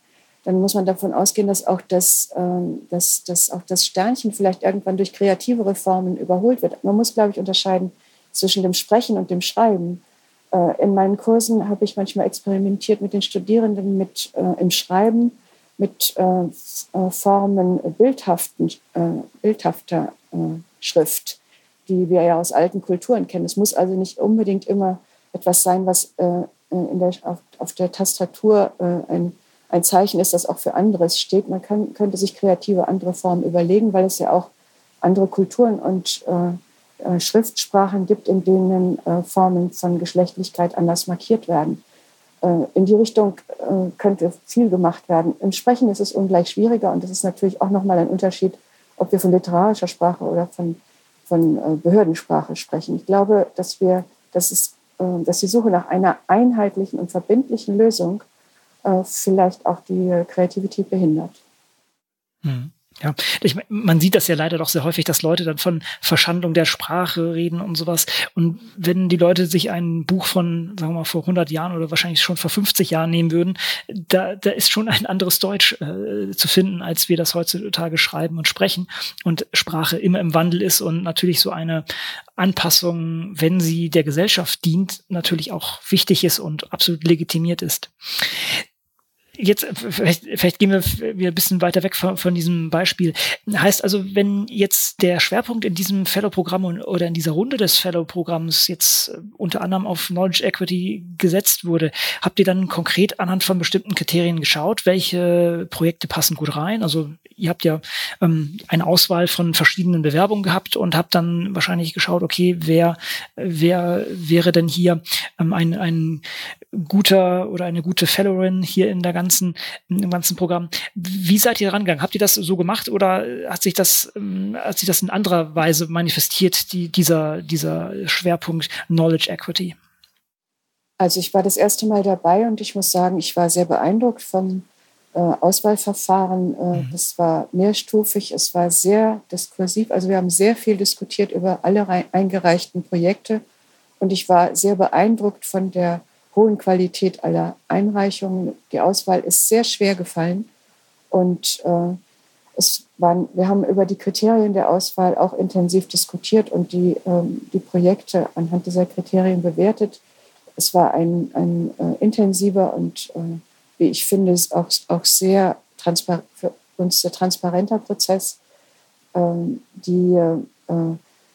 dann muss man davon ausgehen, dass auch das, äh, dass, dass auch das Sternchen vielleicht irgendwann durch kreativere Formen überholt wird. Man muss, glaube ich, unterscheiden zwischen dem Sprechen und dem Schreiben. Äh, in meinen Kursen habe ich manchmal experimentiert mit den Studierenden mit, äh, im Schreiben mit äh, äh, Formen bildhaften, äh, bildhafter Schrift, die wir ja aus alten Kulturen kennen. Es muss also nicht unbedingt immer etwas sein, was in der, auf, auf der Tastatur ein ein Zeichen ist, das auch für anderes steht. Man kann, könnte sich kreative andere Formen überlegen, weil es ja auch andere Kulturen und äh, äh, Schriftsprachen gibt, in denen äh, Formen von Geschlechtlichkeit anders markiert werden. Äh, in die Richtung äh, könnte viel gemacht werden. Im Sprechen ist es ungleich schwieriger und es ist natürlich auch nochmal ein Unterschied, ob wir von literarischer Sprache oder von, von äh, Behördensprache sprechen. Ich glaube, dass wir, dass es, dass die Suche nach einer einheitlichen und verbindlichen Lösung äh, vielleicht auch die Kreativität behindert. Hm. Ja, ich, man sieht das ja leider doch sehr häufig, dass Leute dann von Verschandlung der Sprache reden und sowas. Und wenn die Leute sich ein Buch von, sagen wir mal, vor 100 Jahren oder wahrscheinlich schon vor 50 Jahren nehmen würden, da, da ist schon ein anderes Deutsch äh, zu finden, als wir das heutzutage schreiben und sprechen. Und Sprache immer im Wandel ist und natürlich so eine Anpassung, wenn sie der Gesellschaft dient, natürlich auch wichtig ist und absolut legitimiert ist. Jetzt, vielleicht, vielleicht gehen wir wieder ein bisschen weiter weg von, von diesem Beispiel. Heißt also, wenn jetzt der Schwerpunkt in diesem Fellow-Programm oder in dieser Runde des Fellow-Programms jetzt äh, unter anderem auf Knowledge Equity gesetzt wurde, habt ihr dann konkret anhand von bestimmten Kriterien geschaut, welche Projekte passen gut rein? Also ihr habt ja ähm, eine Auswahl von verschiedenen Bewerbungen gehabt und habt dann wahrscheinlich geschaut, okay, wer, wer wäre denn hier ähm, ein, ein guter oder eine gute Fellowin hier in der ganzen, im ganzen Programm. Wie seid ihr rangegangen? Habt ihr das so gemacht oder hat sich das, ähm, hat sich das in anderer Weise manifestiert, die, dieser, dieser Schwerpunkt Knowledge Equity? Also ich war das erste Mal dabei und ich muss sagen, ich war sehr beeindruckt vom äh, Auswahlverfahren. Äh, mhm. Das war mehrstufig, es war sehr diskursiv. Also wir haben sehr viel diskutiert über alle eingereichten Projekte und ich war sehr beeindruckt von der hohen Qualität aller Einreichungen. Die Auswahl ist sehr schwer gefallen und äh, es waren, wir haben über die Kriterien der Auswahl auch intensiv diskutiert und die, ähm, die Projekte anhand dieser Kriterien bewertet. Es war ein, ein äh, intensiver und, äh, wie ich finde, auch, auch sehr für uns sehr transparenter Prozess. Ähm, die, äh,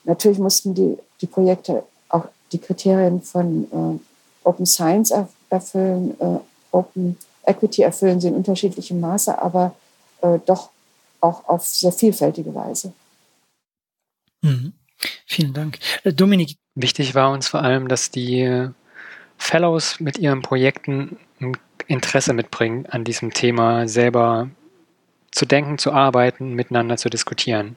natürlich mussten die, die Projekte auch die Kriterien von äh, Open Science erfüllen, äh, Open Equity erfüllen sie in unterschiedlichem Maße, aber äh, doch auch auf sehr vielfältige Weise. Mhm. Vielen Dank. Äh, Dominik. Wichtig war uns vor allem, dass die Fellows mit ihren Projekten ein Interesse mitbringen, an diesem Thema selber zu denken, zu arbeiten, miteinander zu diskutieren.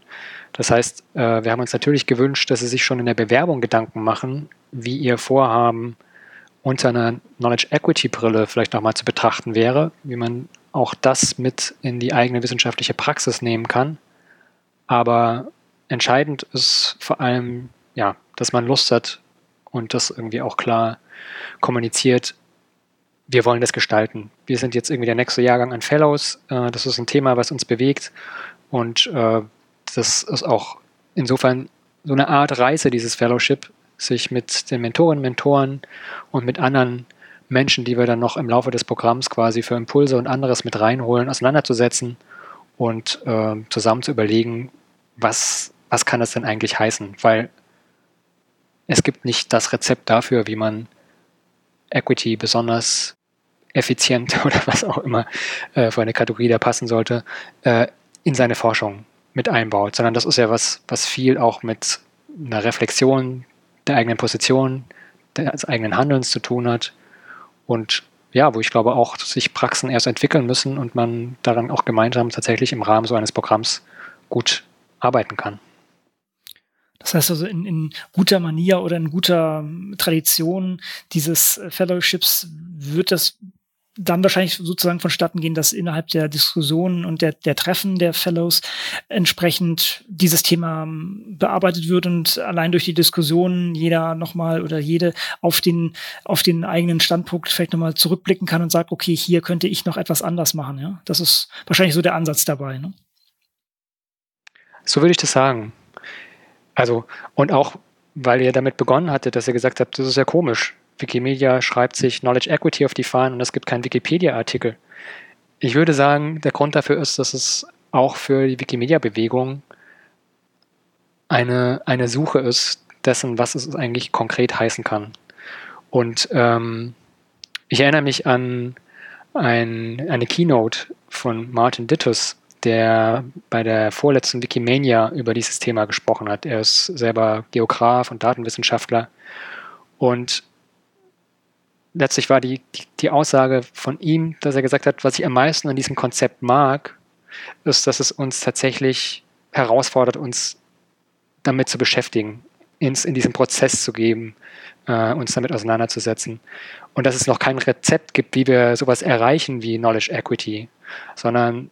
Das heißt, äh, wir haben uns natürlich gewünscht, dass sie sich schon in der Bewerbung Gedanken machen, wie ihr Vorhaben unter einer Knowledge Equity Brille vielleicht nochmal zu betrachten wäre, wie man auch das mit in die eigene wissenschaftliche Praxis nehmen kann. Aber entscheidend ist vor allem, ja, dass man Lust hat und das irgendwie auch klar kommuniziert. Wir wollen das gestalten. Wir sind jetzt irgendwie der nächste Jahrgang an Fellows. Äh, das ist ein Thema, was uns bewegt. Und äh, das ist auch insofern so eine Art Reise, dieses Fellowship, sich mit den Mentorinnen, Mentoren und mit anderen Menschen, die wir dann noch im Laufe des Programms quasi für Impulse und anderes mit reinholen, auseinanderzusetzen und äh, zusammen zu überlegen, was, was kann das denn eigentlich heißen? Weil es gibt nicht das Rezept dafür, wie man Equity besonders effizient oder was auch immer äh, für eine Kategorie da passen sollte, äh, in seine Forschung mit einbaut, sondern das ist ja was, was viel auch mit einer Reflexion der eigenen Position, des eigenen Handelns zu tun hat. Und ja, wo ich glaube auch sich Praxen erst entwickeln müssen und man daran auch gemeinsam tatsächlich im Rahmen so eines Programms gut arbeiten kann. Das heißt also in, in guter Manier oder in guter Tradition dieses Fellowships wird das dann wahrscheinlich sozusagen vonstatten gehen, dass innerhalb der Diskussionen und der, der Treffen der Fellows entsprechend dieses Thema ähm, bearbeitet wird und allein durch die Diskussionen jeder nochmal oder jede auf den, auf den eigenen Standpunkt vielleicht nochmal zurückblicken kann und sagt, okay, hier könnte ich noch etwas anders machen. Ja, das ist wahrscheinlich so der Ansatz dabei. Ne? So würde ich das sagen. Also, und auch, weil ihr damit begonnen hattet, dass ihr gesagt habt, das ist ja komisch Wikimedia schreibt sich Knowledge Equity auf die Fahnen und es gibt keinen Wikipedia-Artikel. Ich würde sagen, der Grund dafür ist, dass es auch für die Wikimedia-Bewegung eine, eine Suche ist dessen, was es eigentlich konkret heißen kann. Und ähm, ich erinnere mich an ein, eine Keynote von Martin Dittus, der bei der vorletzten Wikimania über dieses Thema gesprochen hat. Er ist selber Geograf und Datenwissenschaftler. Und letztlich war die, die, die, Aussage von ihm, dass er gesagt hat, was ich am meisten an diesem Konzept mag, ist, dass es uns tatsächlich herausfordert, uns damit zu beschäftigen, ins, in diesen Prozess zu geben, äh, uns damit auseinanderzusetzen. Und dass es noch kein Rezept gibt, wie wir sowas erreichen wie Knowledge Equity, sondern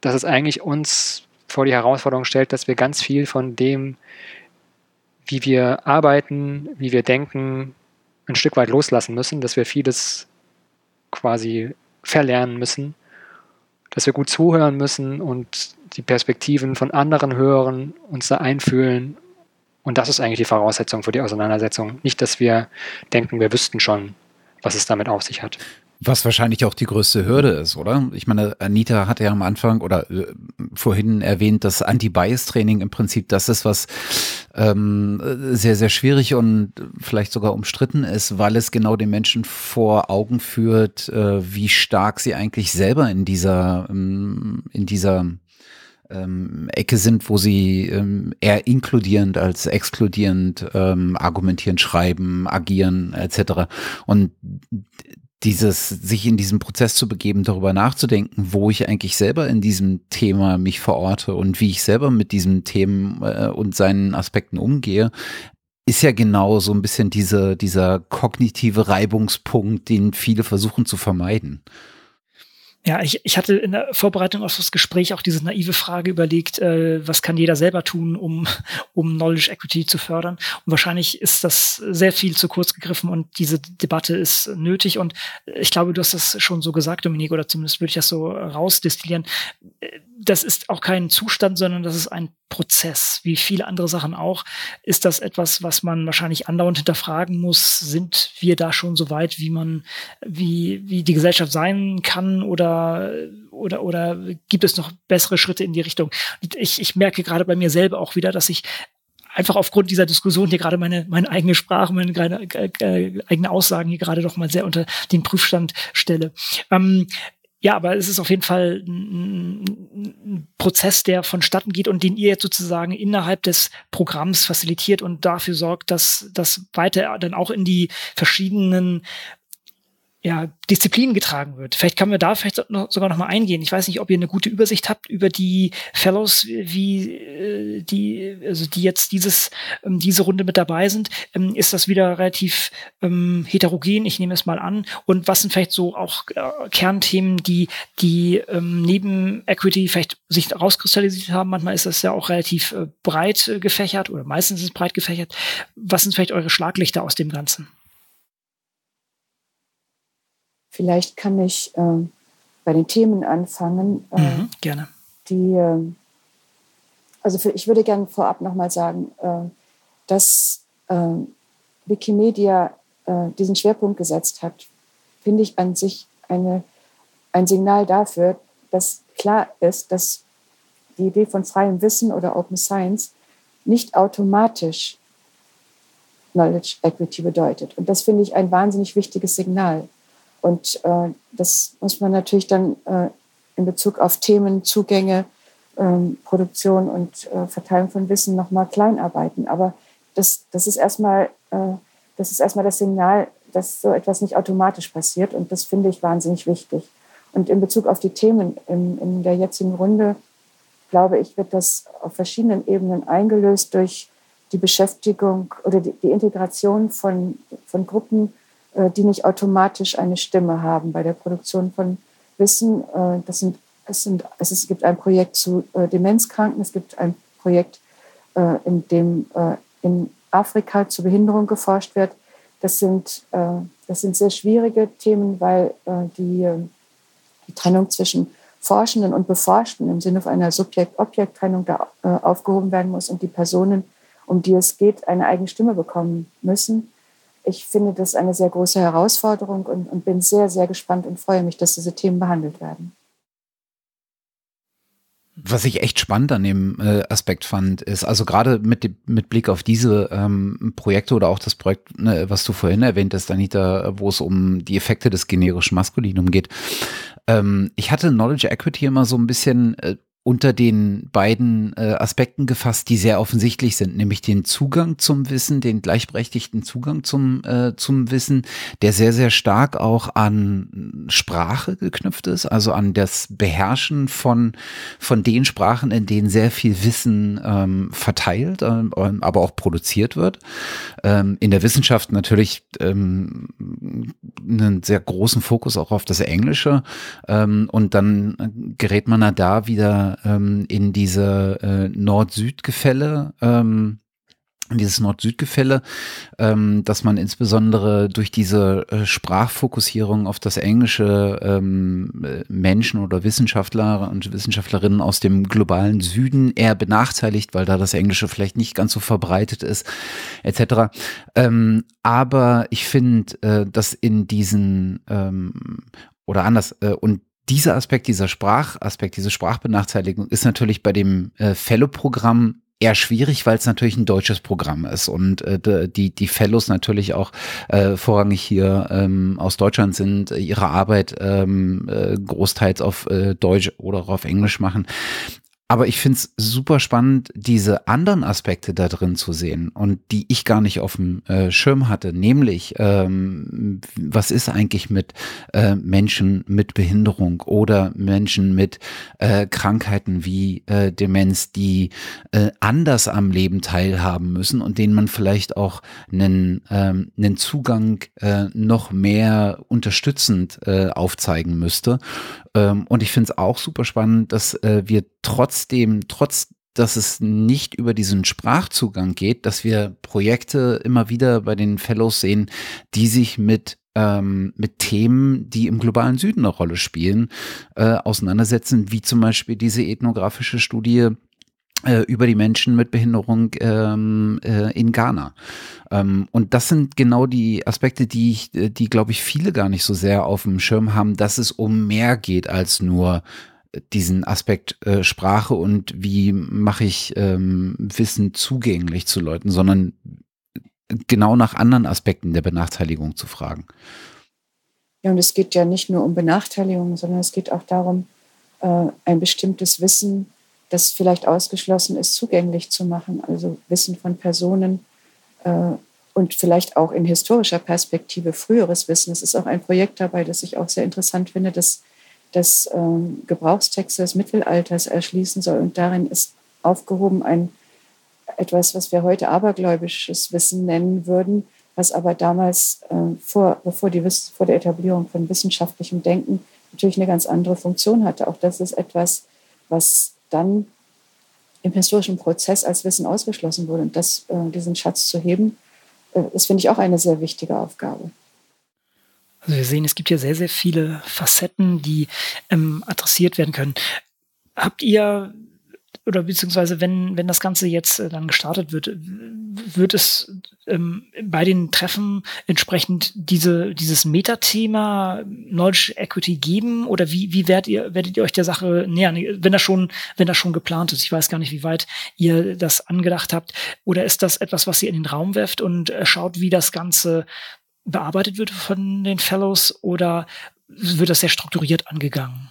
dass es eigentlich uns vor die Herausforderung stellt, dass wir ganz viel von dem, wie wir arbeiten, wie wir denken, ein Stück weit loslassen müssen, dass wir vieles quasi verlernen müssen, dass wir gut zuhören müssen und die Perspektiven von anderen hören, uns da einfühlen. Und das ist eigentlich die Voraussetzung für die Auseinandersetzung. Nicht, dass wir denken, wir wüssten schon, was es damit auf sich hat. Was wahrscheinlich auch die größte Hürde ist, oder? Ich meine, Anita hatte ja am Anfang oder äh, vorhin erwähnt, dass Anti-Bias-Training im Prinzip das ist, was ähm, sehr, sehr schwierig und vielleicht sogar umstritten ist, weil es genau den Menschen vor Augen führt, äh, wie stark sie eigentlich selber in dieser, ähm, in dieser ähm, Ecke sind, wo sie ähm, eher inkludierend als exkludierend ähm, argumentieren, schreiben, agieren etc. Und dieses, sich in diesen Prozess zu begeben, darüber nachzudenken, wo ich eigentlich selber in diesem Thema mich verorte und wie ich selber mit diesen Themen äh, und seinen Aspekten umgehe, ist ja genau so ein bisschen diese, dieser kognitive Reibungspunkt, den viele versuchen zu vermeiden. Ja, ich, ich hatte in der Vorbereitung auf das Gespräch auch diese naive Frage überlegt, äh, was kann jeder selber tun, um, um Knowledge Equity zu fördern. Und wahrscheinlich ist das sehr viel zu kurz gegriffen und diese Debatte ist nötig. Und ich glaube, du hast das schon so gesagt, Dominik, oder zumindest würde ich das so rausdestillieren. Das ist auch kein Zustand, sondern das ist ein Prozess, wie viele andere Sachen auch. Ist das etwas, was man wahrscheinlich andauernd hinterfragen muss? Sind wir da schon so weit, wie man, wie, wie die Gesellschaft sein kann oder, oder, oder gibt es noch bessere Schritte in die Richtung? Ich, ich merke gerade bei mir selber auch wieder, dass ich einfach aufgrund dieser Diskussion hier gerade meine, meine eigene Sprache, meine äh, äh, eigene Aussagen hier gerade doch mal sehr unter den Prüfstand stelle. Ähm, ja, aber es ist auf jeden Fall ein, ein, Prozess, der vonstatten geht und den ihr jetzt sozusagen innerhalb des Programms facilitiert und dafür sorgt, dass das weiter dann auch in die verschiedenen ja, Disziplinen getragen wird. Vielleicht kann man da vielleicht noch, sogar noch mal eingehen. Ich weiß nicht, ob ihr eine gute Übersicht habt über die Fellows, wie äh, die, also die jetzt dieses ähm, diese Runde mit dabei sind. Ähm, ist das wieder relativ ähm, heterogen? Ich nehme es mal an. Und was sind vielleicht so auch äh, Kernthemen, die die ähm, neben Equity vielleicht sich rauskristallisiert haben? Manchmal ist das ja auch relativ äh, breit äh, gefächert oder meistens ist es breit gefächert. Was sind vielleicht eure Schlaglichter aus dem Ganzen? Vielleicht kann ich äh, bei den Themen anfangen. Äh, mhm, gerne. Die, äh, also für, ich würde gerne vorab nochmal sagen, äh, dass äh, Wikimedia diesen Schwerpunkt gesetzt hat, finde ich an sich eine, ein Signal dafür, dass klar ist, dass die Idee von freiem Wissen oder Open Science nicht automatisch Knowledge Equity bedeutet. Und das finde ich ein wahnsinnig wichtiges Signal. Und äh, das muss man natürlich dann äh, in Bezug auf Themen, Zugänge, ähm, Produktion und äh, Verteilung von Wissen nochmal kleinarbeiten. Aber das, das, ist erstmal, äh, das ist erstmal das Signal, dass so etwas nicht automatisch passiert. Und das finde ich wahnsinnig wichtig. Und in Bezug auf die Themen in, in der jetzigen Runde, glaube ich, wird das auf verschiedenen Ebenen eingelöst durch die Beschäftigung oder die, die Integration von, von Gruppen, die nicht automatisch eine Stimme haben bei der Produktion von Wissen. Äh, das sind, es, sind, es, gibt ein Projekt zu äh, Demenzkranken, es gibt ein Projekt, in dem in Afrika zur Behinderung geforscht wird. Das sind, das sind sehr schwierige Themen, weil die, die Trennung zwischen Forschenden und Beforschten im Sinne einer Subjekt-Objekt-Trennung da aufgehoben werden muss und die Personen, um die es geht, eine eigene Stimme bekommen müssen ich finde das eine sehr große Herausforderung und, und bin sehr, sehr gespannt und freue mich, dass diese Themen behandelt werden. Was ich echt spannend an dem äh, Aspekt fand, ist also gerade mit, mit Blick auf diese ähm, Projekte oder auch das Projekt, ne, was du vorhin erwähnt hast, Anita, wo es um die Effekte des generischen Maskulinum geht. Ähm, ich hatte Knowledge Equity immer so ein bisschen äh, unter den beiden äh, Aspekten gefasst, die sehr offensichtlich sind, nämlich den Zugang zum Wissen, den gleichberechtigten Zugang zum, äh, zum Wissen, der sehr, sehr stark auch an Sprache geknüpft ist, also an das Beherrschen von, von den Sprachen, in denen sehr viel Wissen ähm, verteilt, äh, aber auch produziert wird. Ähm, in der Wissenschaft natürlich ähm, einen sehr großen Fokus auch auf das Englische ähm, und dann gerät man da wieder ähm, in diese äh, Nord-Süd-Gefälle. Ähm, dieses Nord-Süd-Gefälle, ähm, dass man insbesondere durch diese äh, Sprachfokussierung auf das Englische ähm, äh, Menschen oder Wissenschaftler und Wissenschaftlerinnen aus dem globalen Süden eher benachteiligt, weil da das Englische vielleicht nicht ganz so verbreitet ist, etc. Ähm, aber ich finde, äh, dass in diesen ähm, oder anders äh, und dieser Aspekt, dieser Sprachaspekt, diese Sprachbenachteiligung ist natürlich bei dem äh, Fellow-Programm eher schwierig, weil es natürlich ein deutsches Programm ist und äh, die die Fellows natürlich auch äh, vorrangig hier ähm, aus Deutschland sind, ihre Arbeit ähm, äh, großteils auf äh, Deutsch oder auf Englisch machen. Aber ich finde es super spannend, diese anderen Aspekte da drin zu sehen und die ich gar nicht auf dem äh, Schirm hatte, nämlich ähm, was ist eigentlich mit äh, Menschen mit Behinderung oder Menschen mit äh, Krankheiten wie äh, Demenz, die äh, anders am Leben teilhaben müssen und denen man vielleicht auch einen, ähm, einen Zugang äh, noch mehr unterstützend aufzeigen müsste. Ähm, und ich finde es auch super spannend, dass wir trotzdem, trotz dass es nicht über diesen Sprachzugang geht, dass wir Projekte immer wieder bei den Fellows sehen, die sich mit ähm, mit Themen, die im globalen Süden eine Rolle spielen, äh, auseinandersetzen, wie zum Beispiel diese ethnografische Studie äh, über die Menschen mit Behinderung ähm, äh, in Ghana. Ähm, und das sind genau die Aspekte, die ich, äh, die glaube ich viele gar nicht so sehr auf dem Schirm haben, dass es um mehr geht als nur diesen Aspekt äh, Sprache und wie mache ich ähm, Wissen zugänglich zu Leuten, sondern genau nach anderen Aspekten der Benachteiligung zu fragen. Ja, und es geht ja nicht nur um Benachteiligung, sondern es geht auch darum, äh, ein bestimmtes Wissen das vielleicht ausgeschlossen ist, zugänglich zu machen. Also Wissen von Personen äh, und vielleicht auch in historischer Perspektive früheres Wissen. Es ist auch ein Projekt dabei, das ich auch sehr interessant finde, das das ähm, Gebrauchstexte des Mittelalters erschließen soll. Und darin ist aufgehoben ein etwas, was wir heute abergläubisches Wissen nennen würden, was aber damals äh, vor, bevor die, vor der Etablierung von wissenschaftlichem Denken natürlich eine ganz andere Funktion hatte. Auch das ist etwas, was dann im historischen Prozess als Wissen ausgeschlossen wurde. Und das, äh, diesen Schatz zu heben, äh, das finde ich auch eine sehr wichtige Aufgabe. Also wir sehen, es gibt hier sehr, sehr viele Facetten, die ähm, adressiert werden können. Habt ihr oder beziehungsweise wenn, wenn das Ganze jetzt äh, dann gestartet wird, wird es ähm, bei den Treffen entsprechend diese, dieses Metathema Knowledge Equity geben oder wie, wie werdet ihr, werdet ihr euch der Sache nähern, wenn das schon, wenn das schon geplant ist? Ich weiß gar nicht, wie weit ihr das angedacht habt. Oder ist das etwas, was ihr in den Raum werft und äh, schaut, wie das Ganze bearbeitet wird von den Fellows oder wird das sehr strukturiert angegangen?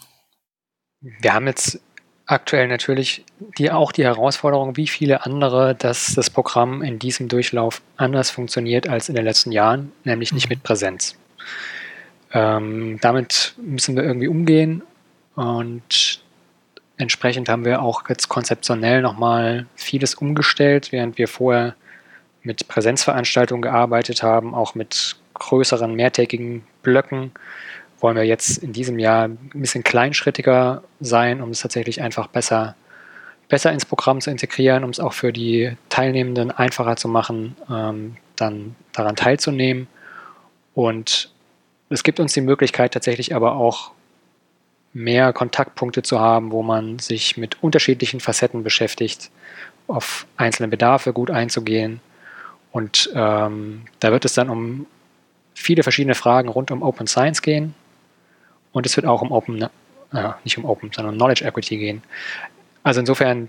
Wir haben jetzt aktuell natürlich die, auch die Herausforderung, wie viele andere, dass das Programm in diesem Durchlauf anders funktioniert als in den letzten Jahren, nämlich nicht mit Präsenz. Ähm, damit müssen wir irgendwie umgehen und entsprechend haben wir auch jetzt konzeptionell nochmal vieles umgestellt, während wir vorher mit Präsenzveranstaltungen gearbeitet haben, auch mit größeren, mehrtägigen Blöcken wollen wir jetzt in diesem Jahr ein bisschen kleinschrittiger sein, um es tatsächlich einfach besser, besser ins Programm zu integrieren, um es auch für die Teilnehmenden einfacher zu machen, ähm, dann daran teilzunehmen. Und es gibt uns die Möglichkeit tatsächlich aber auch mehr Kontaktpunkte zu haben, wo man sich mit unterschiedlichen Facetten beschäftigt, auf einzelne Bedarfe gut einzugehen. Und ähm, da wird es dann um viele verschiedene Fragen rund um Open Science gehen, und es wird auch um Open, äh, nicht um Open, sondern Knowledge Equity gehen. Also insofern,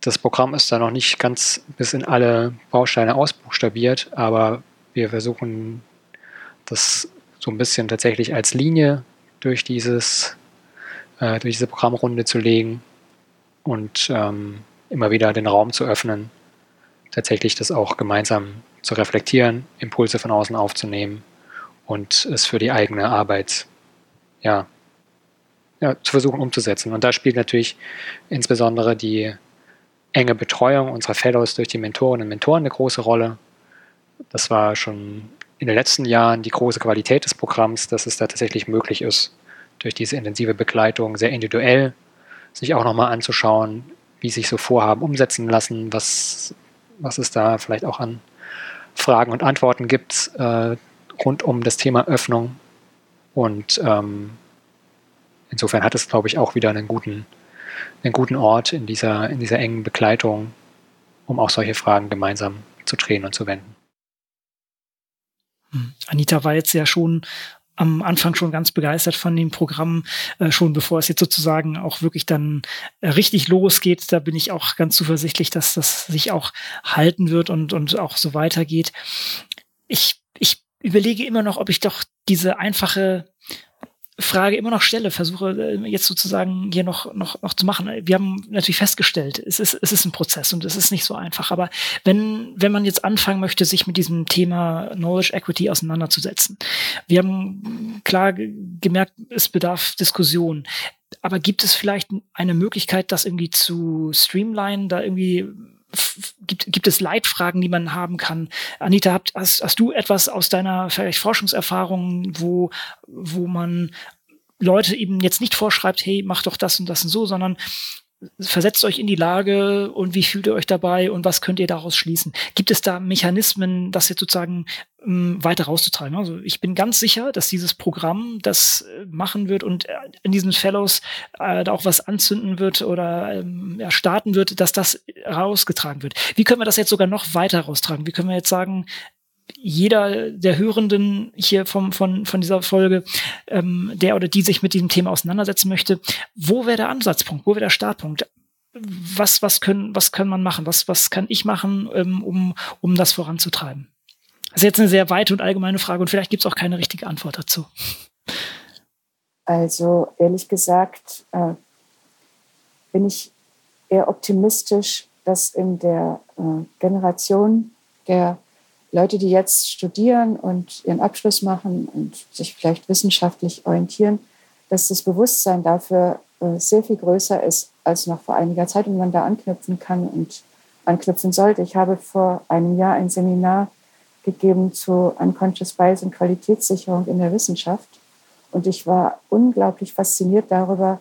das Programm ist da noch nicht ganz bis in alle Bausteine ausbuchstabiert, aber wir versuchen das so ein bisschen tatsächlich als Linie durch dieses, äh, durch diese Programmrunde zu legen und ähm, immer wieder den Raum zu öffnen, tatsächlich das auch gemeinsam zu reflektieren, Impulse von außen aufzunehmen und es für die eigene Arbeit ja, ja, zu versuchen umzusetzen. Und da spielt natürlich insbesondere die enge Betreuung unserer Fellows durch die Mentorinnen und Mentoren eine große Rolle. Das war schon in den letzten Jahren die große Qualität des Programms, dass es da tatsächlich möglich ist, durch diese intensive Begleitung sehr individuell sich auch nochmal anzuschauen, wie sich so Vorhaben umsetzen lassen, was, was es da vielleicht auch an Fragen und Antworten gibt äh, rund um das Thema Öffnung. Und ähm, insofern hat es, glaube ich, auch wieder einen guten, einen guten Ort in dieser, in dieser engen Begleitung, um auch solche Fragen gemeinsam zu drehen und zu wenden. Hm. Anita war jetzt ja schon am Anfang schon ganz begeistert von dem Programm, äh, schon bevor es jetzt sozusagen auch wirklich dann äh, richtig losgeht. Da bin ich auch ganz zuversichtlich, dass das sich auch halten wird und, und auch so weitergeht. Ich, ich überlege immer noch, ob ich doch diese einfache Frage immer noch stelle, versuche äh, jetzt sozusagen hier noch, noch, noch zu machen. Wir haben natürlich festgestellt, es ist, es ist ein Prozess und es ist nicht so einfach. Aber wenn, wenn man jetzt anfangen möchte, sich mit diesem Thema Knowledge Equity auseinanderzusetzen, wir haben klar gemerkt, es bedarf Diskussion. Aber gibt es vielleicht eine Möglichkeit, das irgendwie zu streamline, da irgendwie gibt, gibt es Leitfragen, die man haben kann? Anita, hast, hast du etwas aus deiner vielleicht Forschungserfahrung, wo, wo man Leute eben jetzt nicht vorschreibt, hey, mach doch das und das und so, sondern versetzt euch in die Lage und wie fühlt ihr euch dabei und was könnt ihr daraus schließen? Gibt es da Mechanismen, das jetzt sozusagen weiter rauszutreiben? Also ich bin ganz sicher, dass dieses Programm das äh, machen wird und äh, in diesen Fellows äh, da auch was anzünden wird oder ähm, ja, starten wird, dass das rausgetragen wird. Wie können wir das jetzt sogar noch weiter raustragen? Wie können wir jetzt sagen, jeder der Hörenden hier vom, von, von dieser Folge, ähm, der oder die sich mit diesem Thema auseinandersetzen möchte, wo wäre der Ansatzpunkt, wo wäre der Startpunkt? Was, was, können, was kann man machen? Was, was kann ich machen, ähm, um, um das voranzutreiben? Das ist jetzt eine sehr weite und allgemeine Frage und vielleicht gibt es auch keine richtige Antwort dazu. Also ehrlich gesagt äh, bin ich eher optimistisch, dass in der äh, Generation der Leute, die jetzt studieren und ihren Abschluss machen und sich vielleicht wissenschaftlich orientieren, dass das Bewusstsein dafür äh, sehr viel größer ist als noch vor einiger Zeit und man da anknüpfen kann und anknüpfen sollte. Ich habe vor einem Jahr ein Seminar gegeben zu Unconscious Bias und Qualitätssicherung in der Wissenschaft. Und ich war unglaublich fasziniert darüber,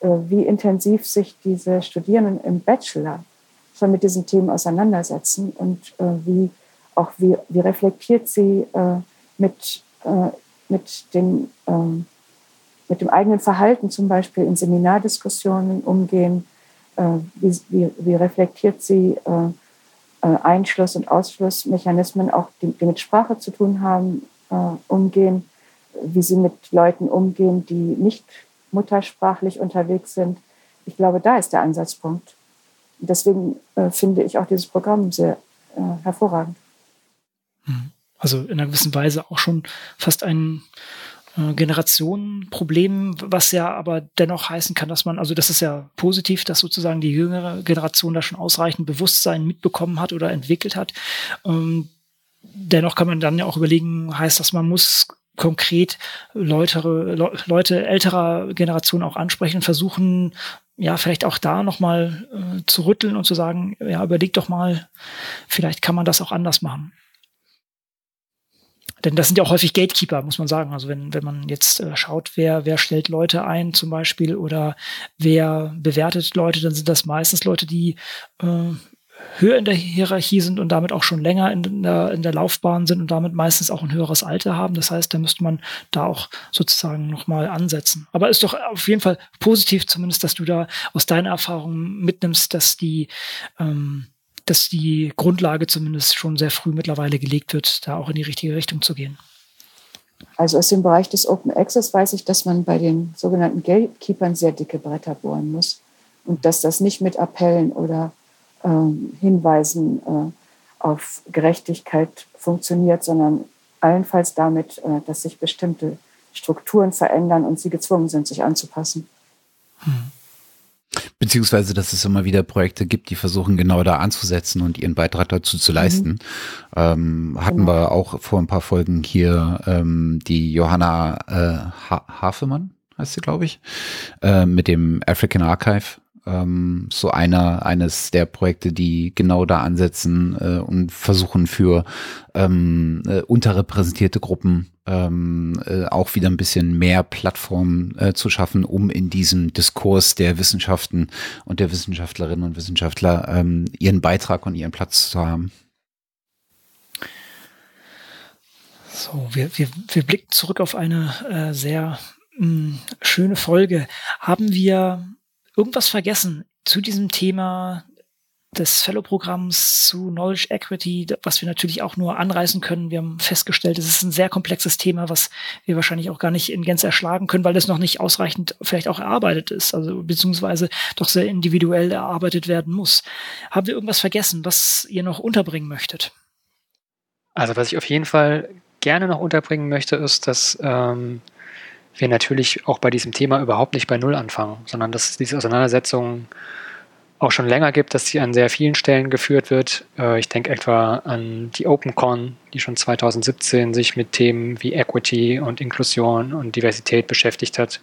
äh, wie intensiv sich diese Studierenden im Bachelor schon mit diesen Themen auseinandersetzen und äh, wie auch wie, wie reflektiert sie äh, mit, mit, dem, ähm, mit dem eigenen Verhalten zum Beispiel in Seminardiskussionen umgehen, wie, wie, wie, reflektiert sie äh, Einschluss- und Ausschlussmechanismen, auch die, die, mit Sprache zu tun haben, äh, umgehen, wie sie mit Leuten umgehen, die nicht muttersprachlich unterwegs sind. Ich glaube, da ist der Ansatzpunkt. Deswegen finde ich auch dieses Programm sehr hervorragend. Also in einer gewissen Weise auch schon fast ein äh, Generationenproblem, was ja aber dennoch heißen kann, dass man, also das ist ja positiv, dass sozusagen die jüngere Generation da schon ausreichend Bewusstsein mitbekommen hat oder entwickelt hat. Ähm, dennoch kann man dann ja auch überlegen, heißt das, man muss konkret Leute, Le Leute älterer Generation auch ansprechen und versuchen, ja, vielleicht auch da nochmal äh, zu rütteln und zu sagen, ja, überleg doch mal, vielleicht kann man das auch anders machen. Denn das sind ja auch häufig Gatekeeper, muss man sagen. Also wenn, wenn man jetzt äh, schaut, wer, wer stellt Leute ein zum Beispiel oder wer bewertet Leute, dann sind das meistens Leute, die äh, höher in der Hierarchie sind und damit auch schon länger in der, in der Laufbahn sind und damit meistens auch ein höheres Alter haben. Das heißt, da müsste man da auch sozusagen nochmal ansetzen. Aber ist doch auf jeden Fall positiv zumindest, dass du da aus deiner Erfahrung mitnimmst, dass die ähm, dass die Grundlage zumindest schon sehr früh mittlerweile gelegt wird, da auch in die richtige Richtung zu gehen. Also aus dem Bereich des Open Access weiß ich, dass man bei den sogenannten Gatekeepern sehr dicke Bretter bohren muss und dass das nicht mit Appellen oder ähm, Hinweisen äh, auf Gerechtigkeit funktioniert, sondern allenfalls damit, äh, dass sich bestimmte Strukturen verändern und sie gezwungen sind, sich anzupassen. Hm. Beziehungsweise, dass es immer wieder Projekte gibt, die versuchen genau da anzusetzen und ihren Beitrag dazu zu leisten. Mhm. Ähm, hatten genau. wir auch vor ein paar Folgen hier ähm, die Johanna äh, ha Hafemann, heißt sie, glaube ich, äh, mit dem African Archive ähm, so einer eines der Projekte, die genau da ansetzen äh, und versuchen für ähm, äh, unterrepräsentierte Gruppen ähm, äh, auch wieder ein bisschen mehr Plattform äh, zu schaffen, um in diesem Diskurs der Wissenschaften und der Wissenschaftlerinnen und Wissenschaftler ähm, ihren Beitrag und ihren Platz zu haben. So, wir, wir, wir blicken zurück auf eine äh, sehr mh, hm, schöne Folge. Haben wir irgendwas vergessen zu diesem Thema des Fellow-Programms zu Knowledge Equity, was wir natürlich auch nur anreißen können. Wir haben festgestellt, es ist ein sehr komplexes Thema, was wir wahrscheinlich auch gar nicht in Gänze erschlagen können, weil es noch nicht ausreichend vielleicht auch erarbeitet ist, also beziehungsweise doch sehr individuell erarbeitet werden muss. Haben wir irgendwas vergessen, was ihr noch unterbringen möchtet? Also was ich auf jeden Fall gerne noch unterbringen möchte, ist, dass ähm, wir natürlich auch bei diesem Thema überhaupt nicht bei Null anfangen, sondern dass diese Auseinandersetzung auch schon länger gibt, dass sie an sehr vielen Stellen geführt wird. Äh, ich denke etwa an die OpenCon, die schon 2017 sich mit Themen wie Equity und Inklusion und Diversität beschäftigt hat.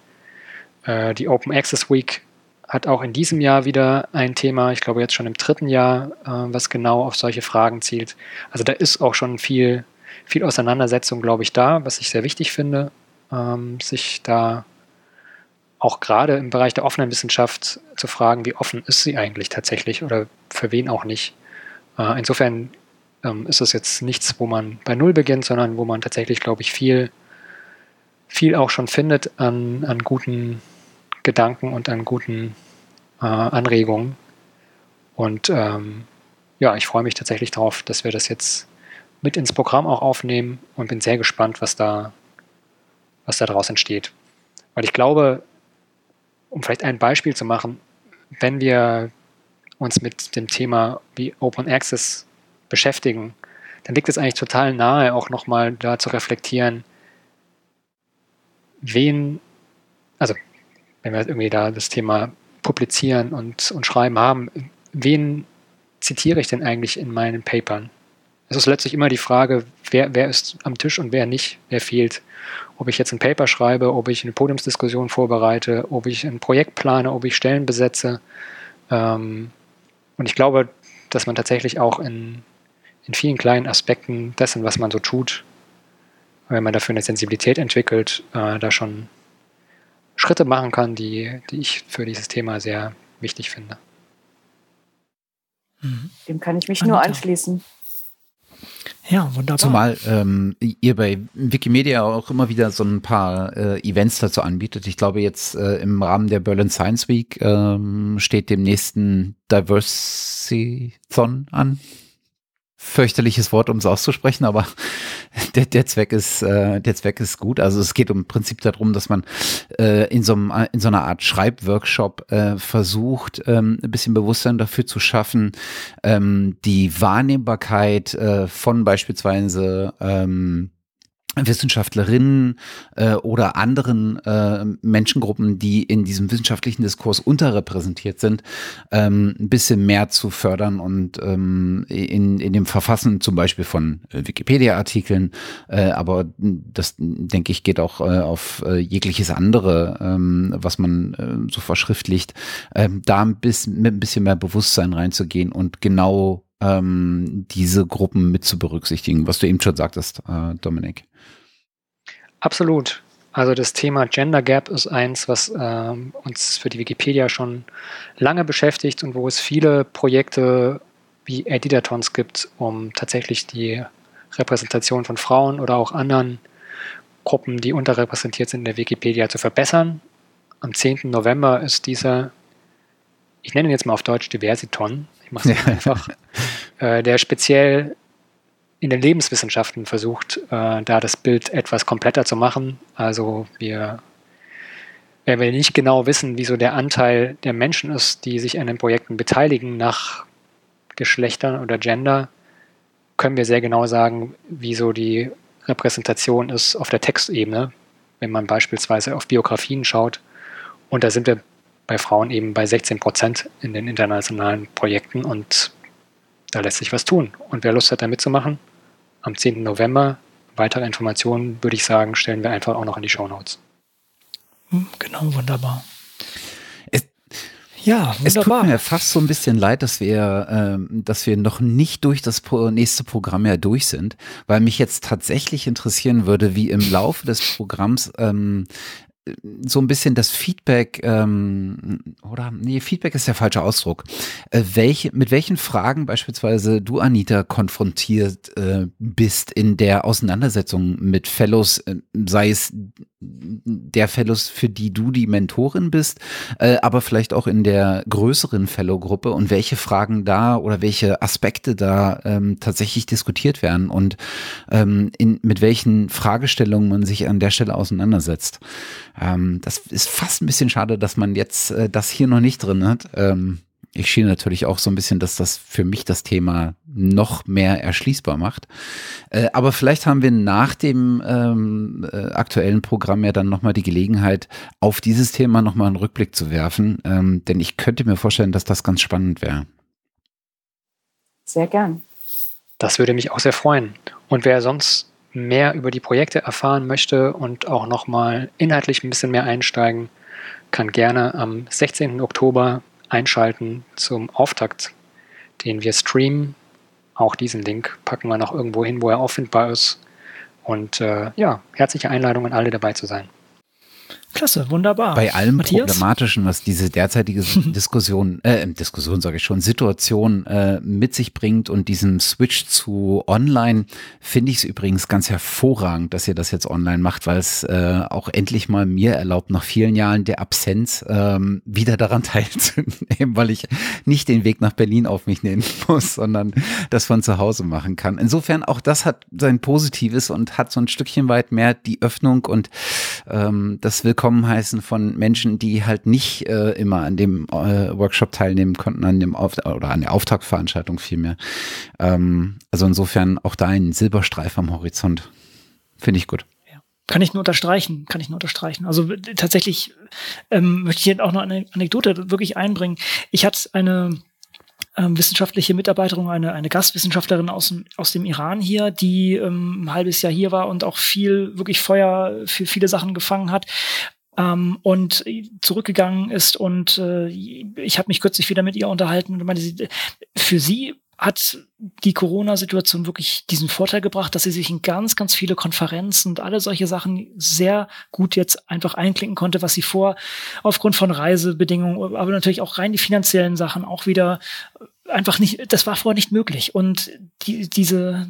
Äh, die Open Access Week hat auch in diesem Jahr wieder ein Thema, ich glaube jetzt schon im dritten Jahr, äh, was genau auf solche Fragen zielt. Also da ist auch schon viel, viel Auseinandersetzung, glaube ich, da, was ich sehr wichtig finde, ähm, sich da auch gerade im Bereich der offenen Wissenschaft zu fragen, wie offen ist sie eigentlich tatsächlich oder für wen auch nicht. Äh, insofern ähm, ist es jetzt nichts, wo man bei Null beginnt, sondern wo man tatsächlich, glaube ich, viel, viel auch schon findet an, an guten Gedanken und an guten äh, Anregungen. Und ähm, ja, ich freue mich tatsächlich darauf, dass wir das jetzt mit ins Programm auch aufnehmen und bin sehr gespannt, was da, was da daraus entsteht. Weil ich glaube, um vielleicht ein Beispiel zu machen, wenn wir uns mit dem Thema wie Open Access beschäftigen, dann liegt es eigentlich total nahe, auch nochmal da zu reflektieren, wen, also wenn wir irgendwie da das Thema publizieren und, und schreiben haben, wen zitiere ich denn eigentlich in meinen Papern? Es ist letztlich immer die Frage, wer, wer ist am Tisch und wer nicht, wer fehlt. Ob ich jetzt ein Paper schreibe, ob ich eine Podiumsdiskussion vorbereite, ob ich ein Projekt plane, ob ich Stellen besetze. Ähm, und ich glaube, dass man tatsächlich auch in, in vielen kleinen Aspekten dessen, was man so tut, wenn man dafür eine Sensibilität entwickelt, äh, da schon Schritte machen kann, die, die ich für dieses Thema sehr wichtig finde. Dem kann ich mich Anita. nur anschließen. Ja, wunderbar. Zumal ähm, ihr bei Wikimedia auch immer wieder so ein paar äh, Events dazu anbietet. Ich glaube, jetzt äh, im Rahmen der Berlin Science Week ähm, steht dem nächsten Diversity-Thon an fürchterliches Wort, um es auszusprechen, aber der, der Zweck ist äh, der Zweck ist gut. Also es geht im Prinzip darum, dass man äh, in so einem in so einer Art Schreibworkshop äh, versucht, ähm, ein bisschen Bewusstsein dafür zu schaffen, ähm, die Wahrnehmbarkeit äh, von beispielsweise ähm, Wissenschaftlerinnen äh, oder anderen äh, Menschengruppen, die in diesem wissenschaftlichen Diskurs unterrepräsentiert sind, ähm, ein bisschen mehr zu fördern und ähm, in, in dem Verfassen zum Beispiel von äh, Wikipedia-Artikeln, äh, aber das denke ich geht auch äh, auf äh, jegliches andere, ähm, was man äh, so verschriftlicht, äh, da ein bisschen, mit ein bisschen mehr Bewusstsein reinzugehen und genau ähm, diese Gruppen mit zu berücksichtigen, was du eben schon sagtest, äh, Dominik. Absolut. Also das Thema Gender Gap ist eins, was ähm, uns für die Wikipedia schon lange beschäftigt und wo es viele Projekte wie Editatons gibt, um tatsächlich die Repräsentation von Frauen oder auch anderen Gruppen, die unterrepräsentiert sind in der Wikipedia, zu verbessern. Am 10. November ist dieser, ich nenne ihn jetzt mal auf Deutsch Diversiton, ich mache es einfach, äh, der speziell in den Lebenswissenschaften versucht, äh, da das Bild etwas kompletter zu machen. Also wir, wenn wir nicht genau wissen, wieso der Anteil der Menschen ist, die sich an den Projekten beteiligen nach Geschlechtern oder Gender, können wir sehr genau sagen, wieso die Repräsentation ist auf der Textebene, wenn man beispielsweise auf Biografien schaut. Und da sind wir bei Frauen eben bei 16 Prozent in den internationalen Projekten und da lässt sich was tun. Und wer Lust hat, da mitzumachen, am 10. November. Weitere Informationen, würde ich sagen, stellen wir einfach auch noch in die Show Notes. Hm, genau, wunderbar. Es, Ja, wunderbar. Es tut mir fast so ein bisschen leid, dass wir, ähm, dass wir noch nicht durch das nächste Programm ja durch sind, weil mich jetzt tatsächlich interessieren würde, wie im Laufe des Programms ähm, so ein bisschen das Feedback, ähm, oder nee, Feedback ist der falsche Ausdruck. Äh, welche, mit welchen Fragen beispielsweise du, Anita, konfrontiert äh, bist in der Auseinandersetzung mit Fellows, äh, sei es der Fellows, für die du die Mentorin bist, äh, aber vielleicht auch in der größeren Fellow-Gruppe und welche Fragen da oder welche Aspekte da ähm, tatsächlich diskutiert werden und ähm, in, mit welchen Fragestellungen man sich an der Stelle auseinandersetzt. Ähm, das ist fast ein bisschen schade, dass man jetzt äh, das hier noch nicht drin hat. Ähm, ich schiene natürlich auch so ein bisschen, dass das für mich das Thema noch mehr erschließbar macht. Äh, aber vielleicht haben wir nach dem ähm, äh, aktuellen Programm ja dann nochmal die Gelegenheit, auf dieses Thema nochmal einen Rückblick zu werfen. Ähm, denn ich könnte mir vorstellen, dass das ganz spannend wäre. Sehr gern. Das würde mich auch sehr freuen. Und wer sonst mehr über die Projekte erfahren möchte und auch nochmal inhaltlich ein bisschen mehr einsteigen, kann gerne am 16. Oktober einschalten zum Auftakt, den wir streamen. Auch diesen Link packen wir noch irgendwo hin, wo er auffindbar ist. Und äh, ja, herzliche Einladung an alle dabei zu sein. Klasse, wunderbar. Bei allem Matthias? Problematischen, was diese derzeitige Diskussion, äh, Diskussion sage ich schon, Situation äh, mit sich bringt und diesem Switch zu online, finde ich es übrigens ganz hervorragend, dass ihr das jetzt online macht, weil es äh, auch endlich mal mir erlaubt, nach vielen Jahren der Absenz ähm, wieder daran teilzunehmen, weil ich nicht den Weg nach Berlin auf mich nehmen muss, sondern das von zu Hause machen kann. Insofern auch das hat sein Positives und hat so ein Stückchen weit mehr die Öffnung und ähm, das will willkommen heißen von Menschen, die halt nicht äh, immer an dem äh, Workshop teilnehmen konnten, an dem Auf oder an der Auftaktveranstaltung vielmehr. Ähm, also insofern auch da ein Silberstreif am Horizont. Finde ich gut. Kann ich nur unterstreichen, kann ich nur unterstreichen. Also tatsächlich ähm, möchte ich hier auch noch eine Anekdote wirklich einbringen. Ich hatte eine ähm, wissenschaftliche Mitarbeiterin, eine, eine Gastwissenschaftlerin aus, aus dem Iran hier, die ähm, ein halbes Jahr hier war und auch viel, wirklich Feuer für viele Sachen gefangen hat ähm, und zurückgegangen ist. Und äh, ich habe mich kürzlich wieder mit ihr unterhalten und meinte, für sie hat die Corona-Situation wirklich diesen Vorteil gebracht, dass sie sich in ganz, ganz viele Konferenzen und alle solche Sachen sehr gut jetzt einfach einklinken konnte, was sie vor aufgrund von Reisebedingungen, aber natürlich auch rein die finanziellen Sachen auch wieder einfach nicht, das war vorher nicht möglich. Und die, diese,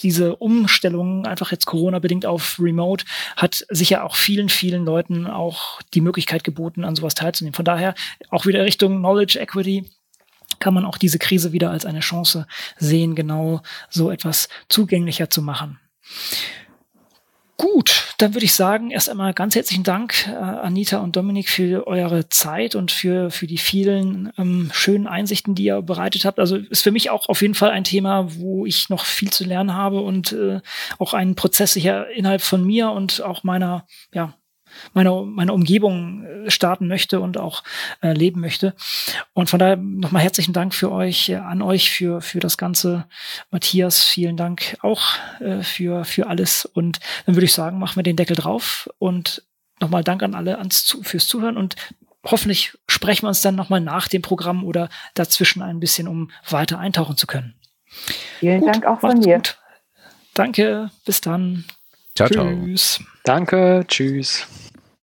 diese Umstellung, einfach jetzt Corona-bedingt auf Remote, hat sicher auch vielen, vielen Leuten auch die Möglichkeit geboten, an sowas teilzunehmen. Von daher auch wieder Richtung Knowledge Equity kann man auch diese Krise wieder als eine Chance sehen, genau so etwas zugänglicher zu machen. Gut, dann würde ich sagen, erst einmal ganz herzlichen Dank, äh, Anita und Dominik, für eure Zeit und für, für die vielen ähm, schönen Einsichten, die ihr bereitet habt. Also ist für mich auch auf jeden Fall ein Thema, wo ich noch viel zu lernen habe und äh, auch einen Prozess sicher innerhalb von mir und auch meiner ja, meine, meine Umgebung äh, starten möchte und auch äh, leben möchte. Und von daher nochmal herzlichen Dank für euch, äh, an euch für, für das Ganze. Matthias, vielen Dank auch äh, für, für alles. Und dann würde ich sagen, machen wir den Deckel drauf und nochmal Dank an alle ans, fürs Zuhören und hoffentlich sprechen wir uns dann nochmal nach dem Programm oder dazwischen ein bisschen, um weiter eintauchen zu können. Vielen gut, Dank auch von mir. Gut. Danke, bis dann. Ciao, Tschüss. ciao. Danke, tschüss.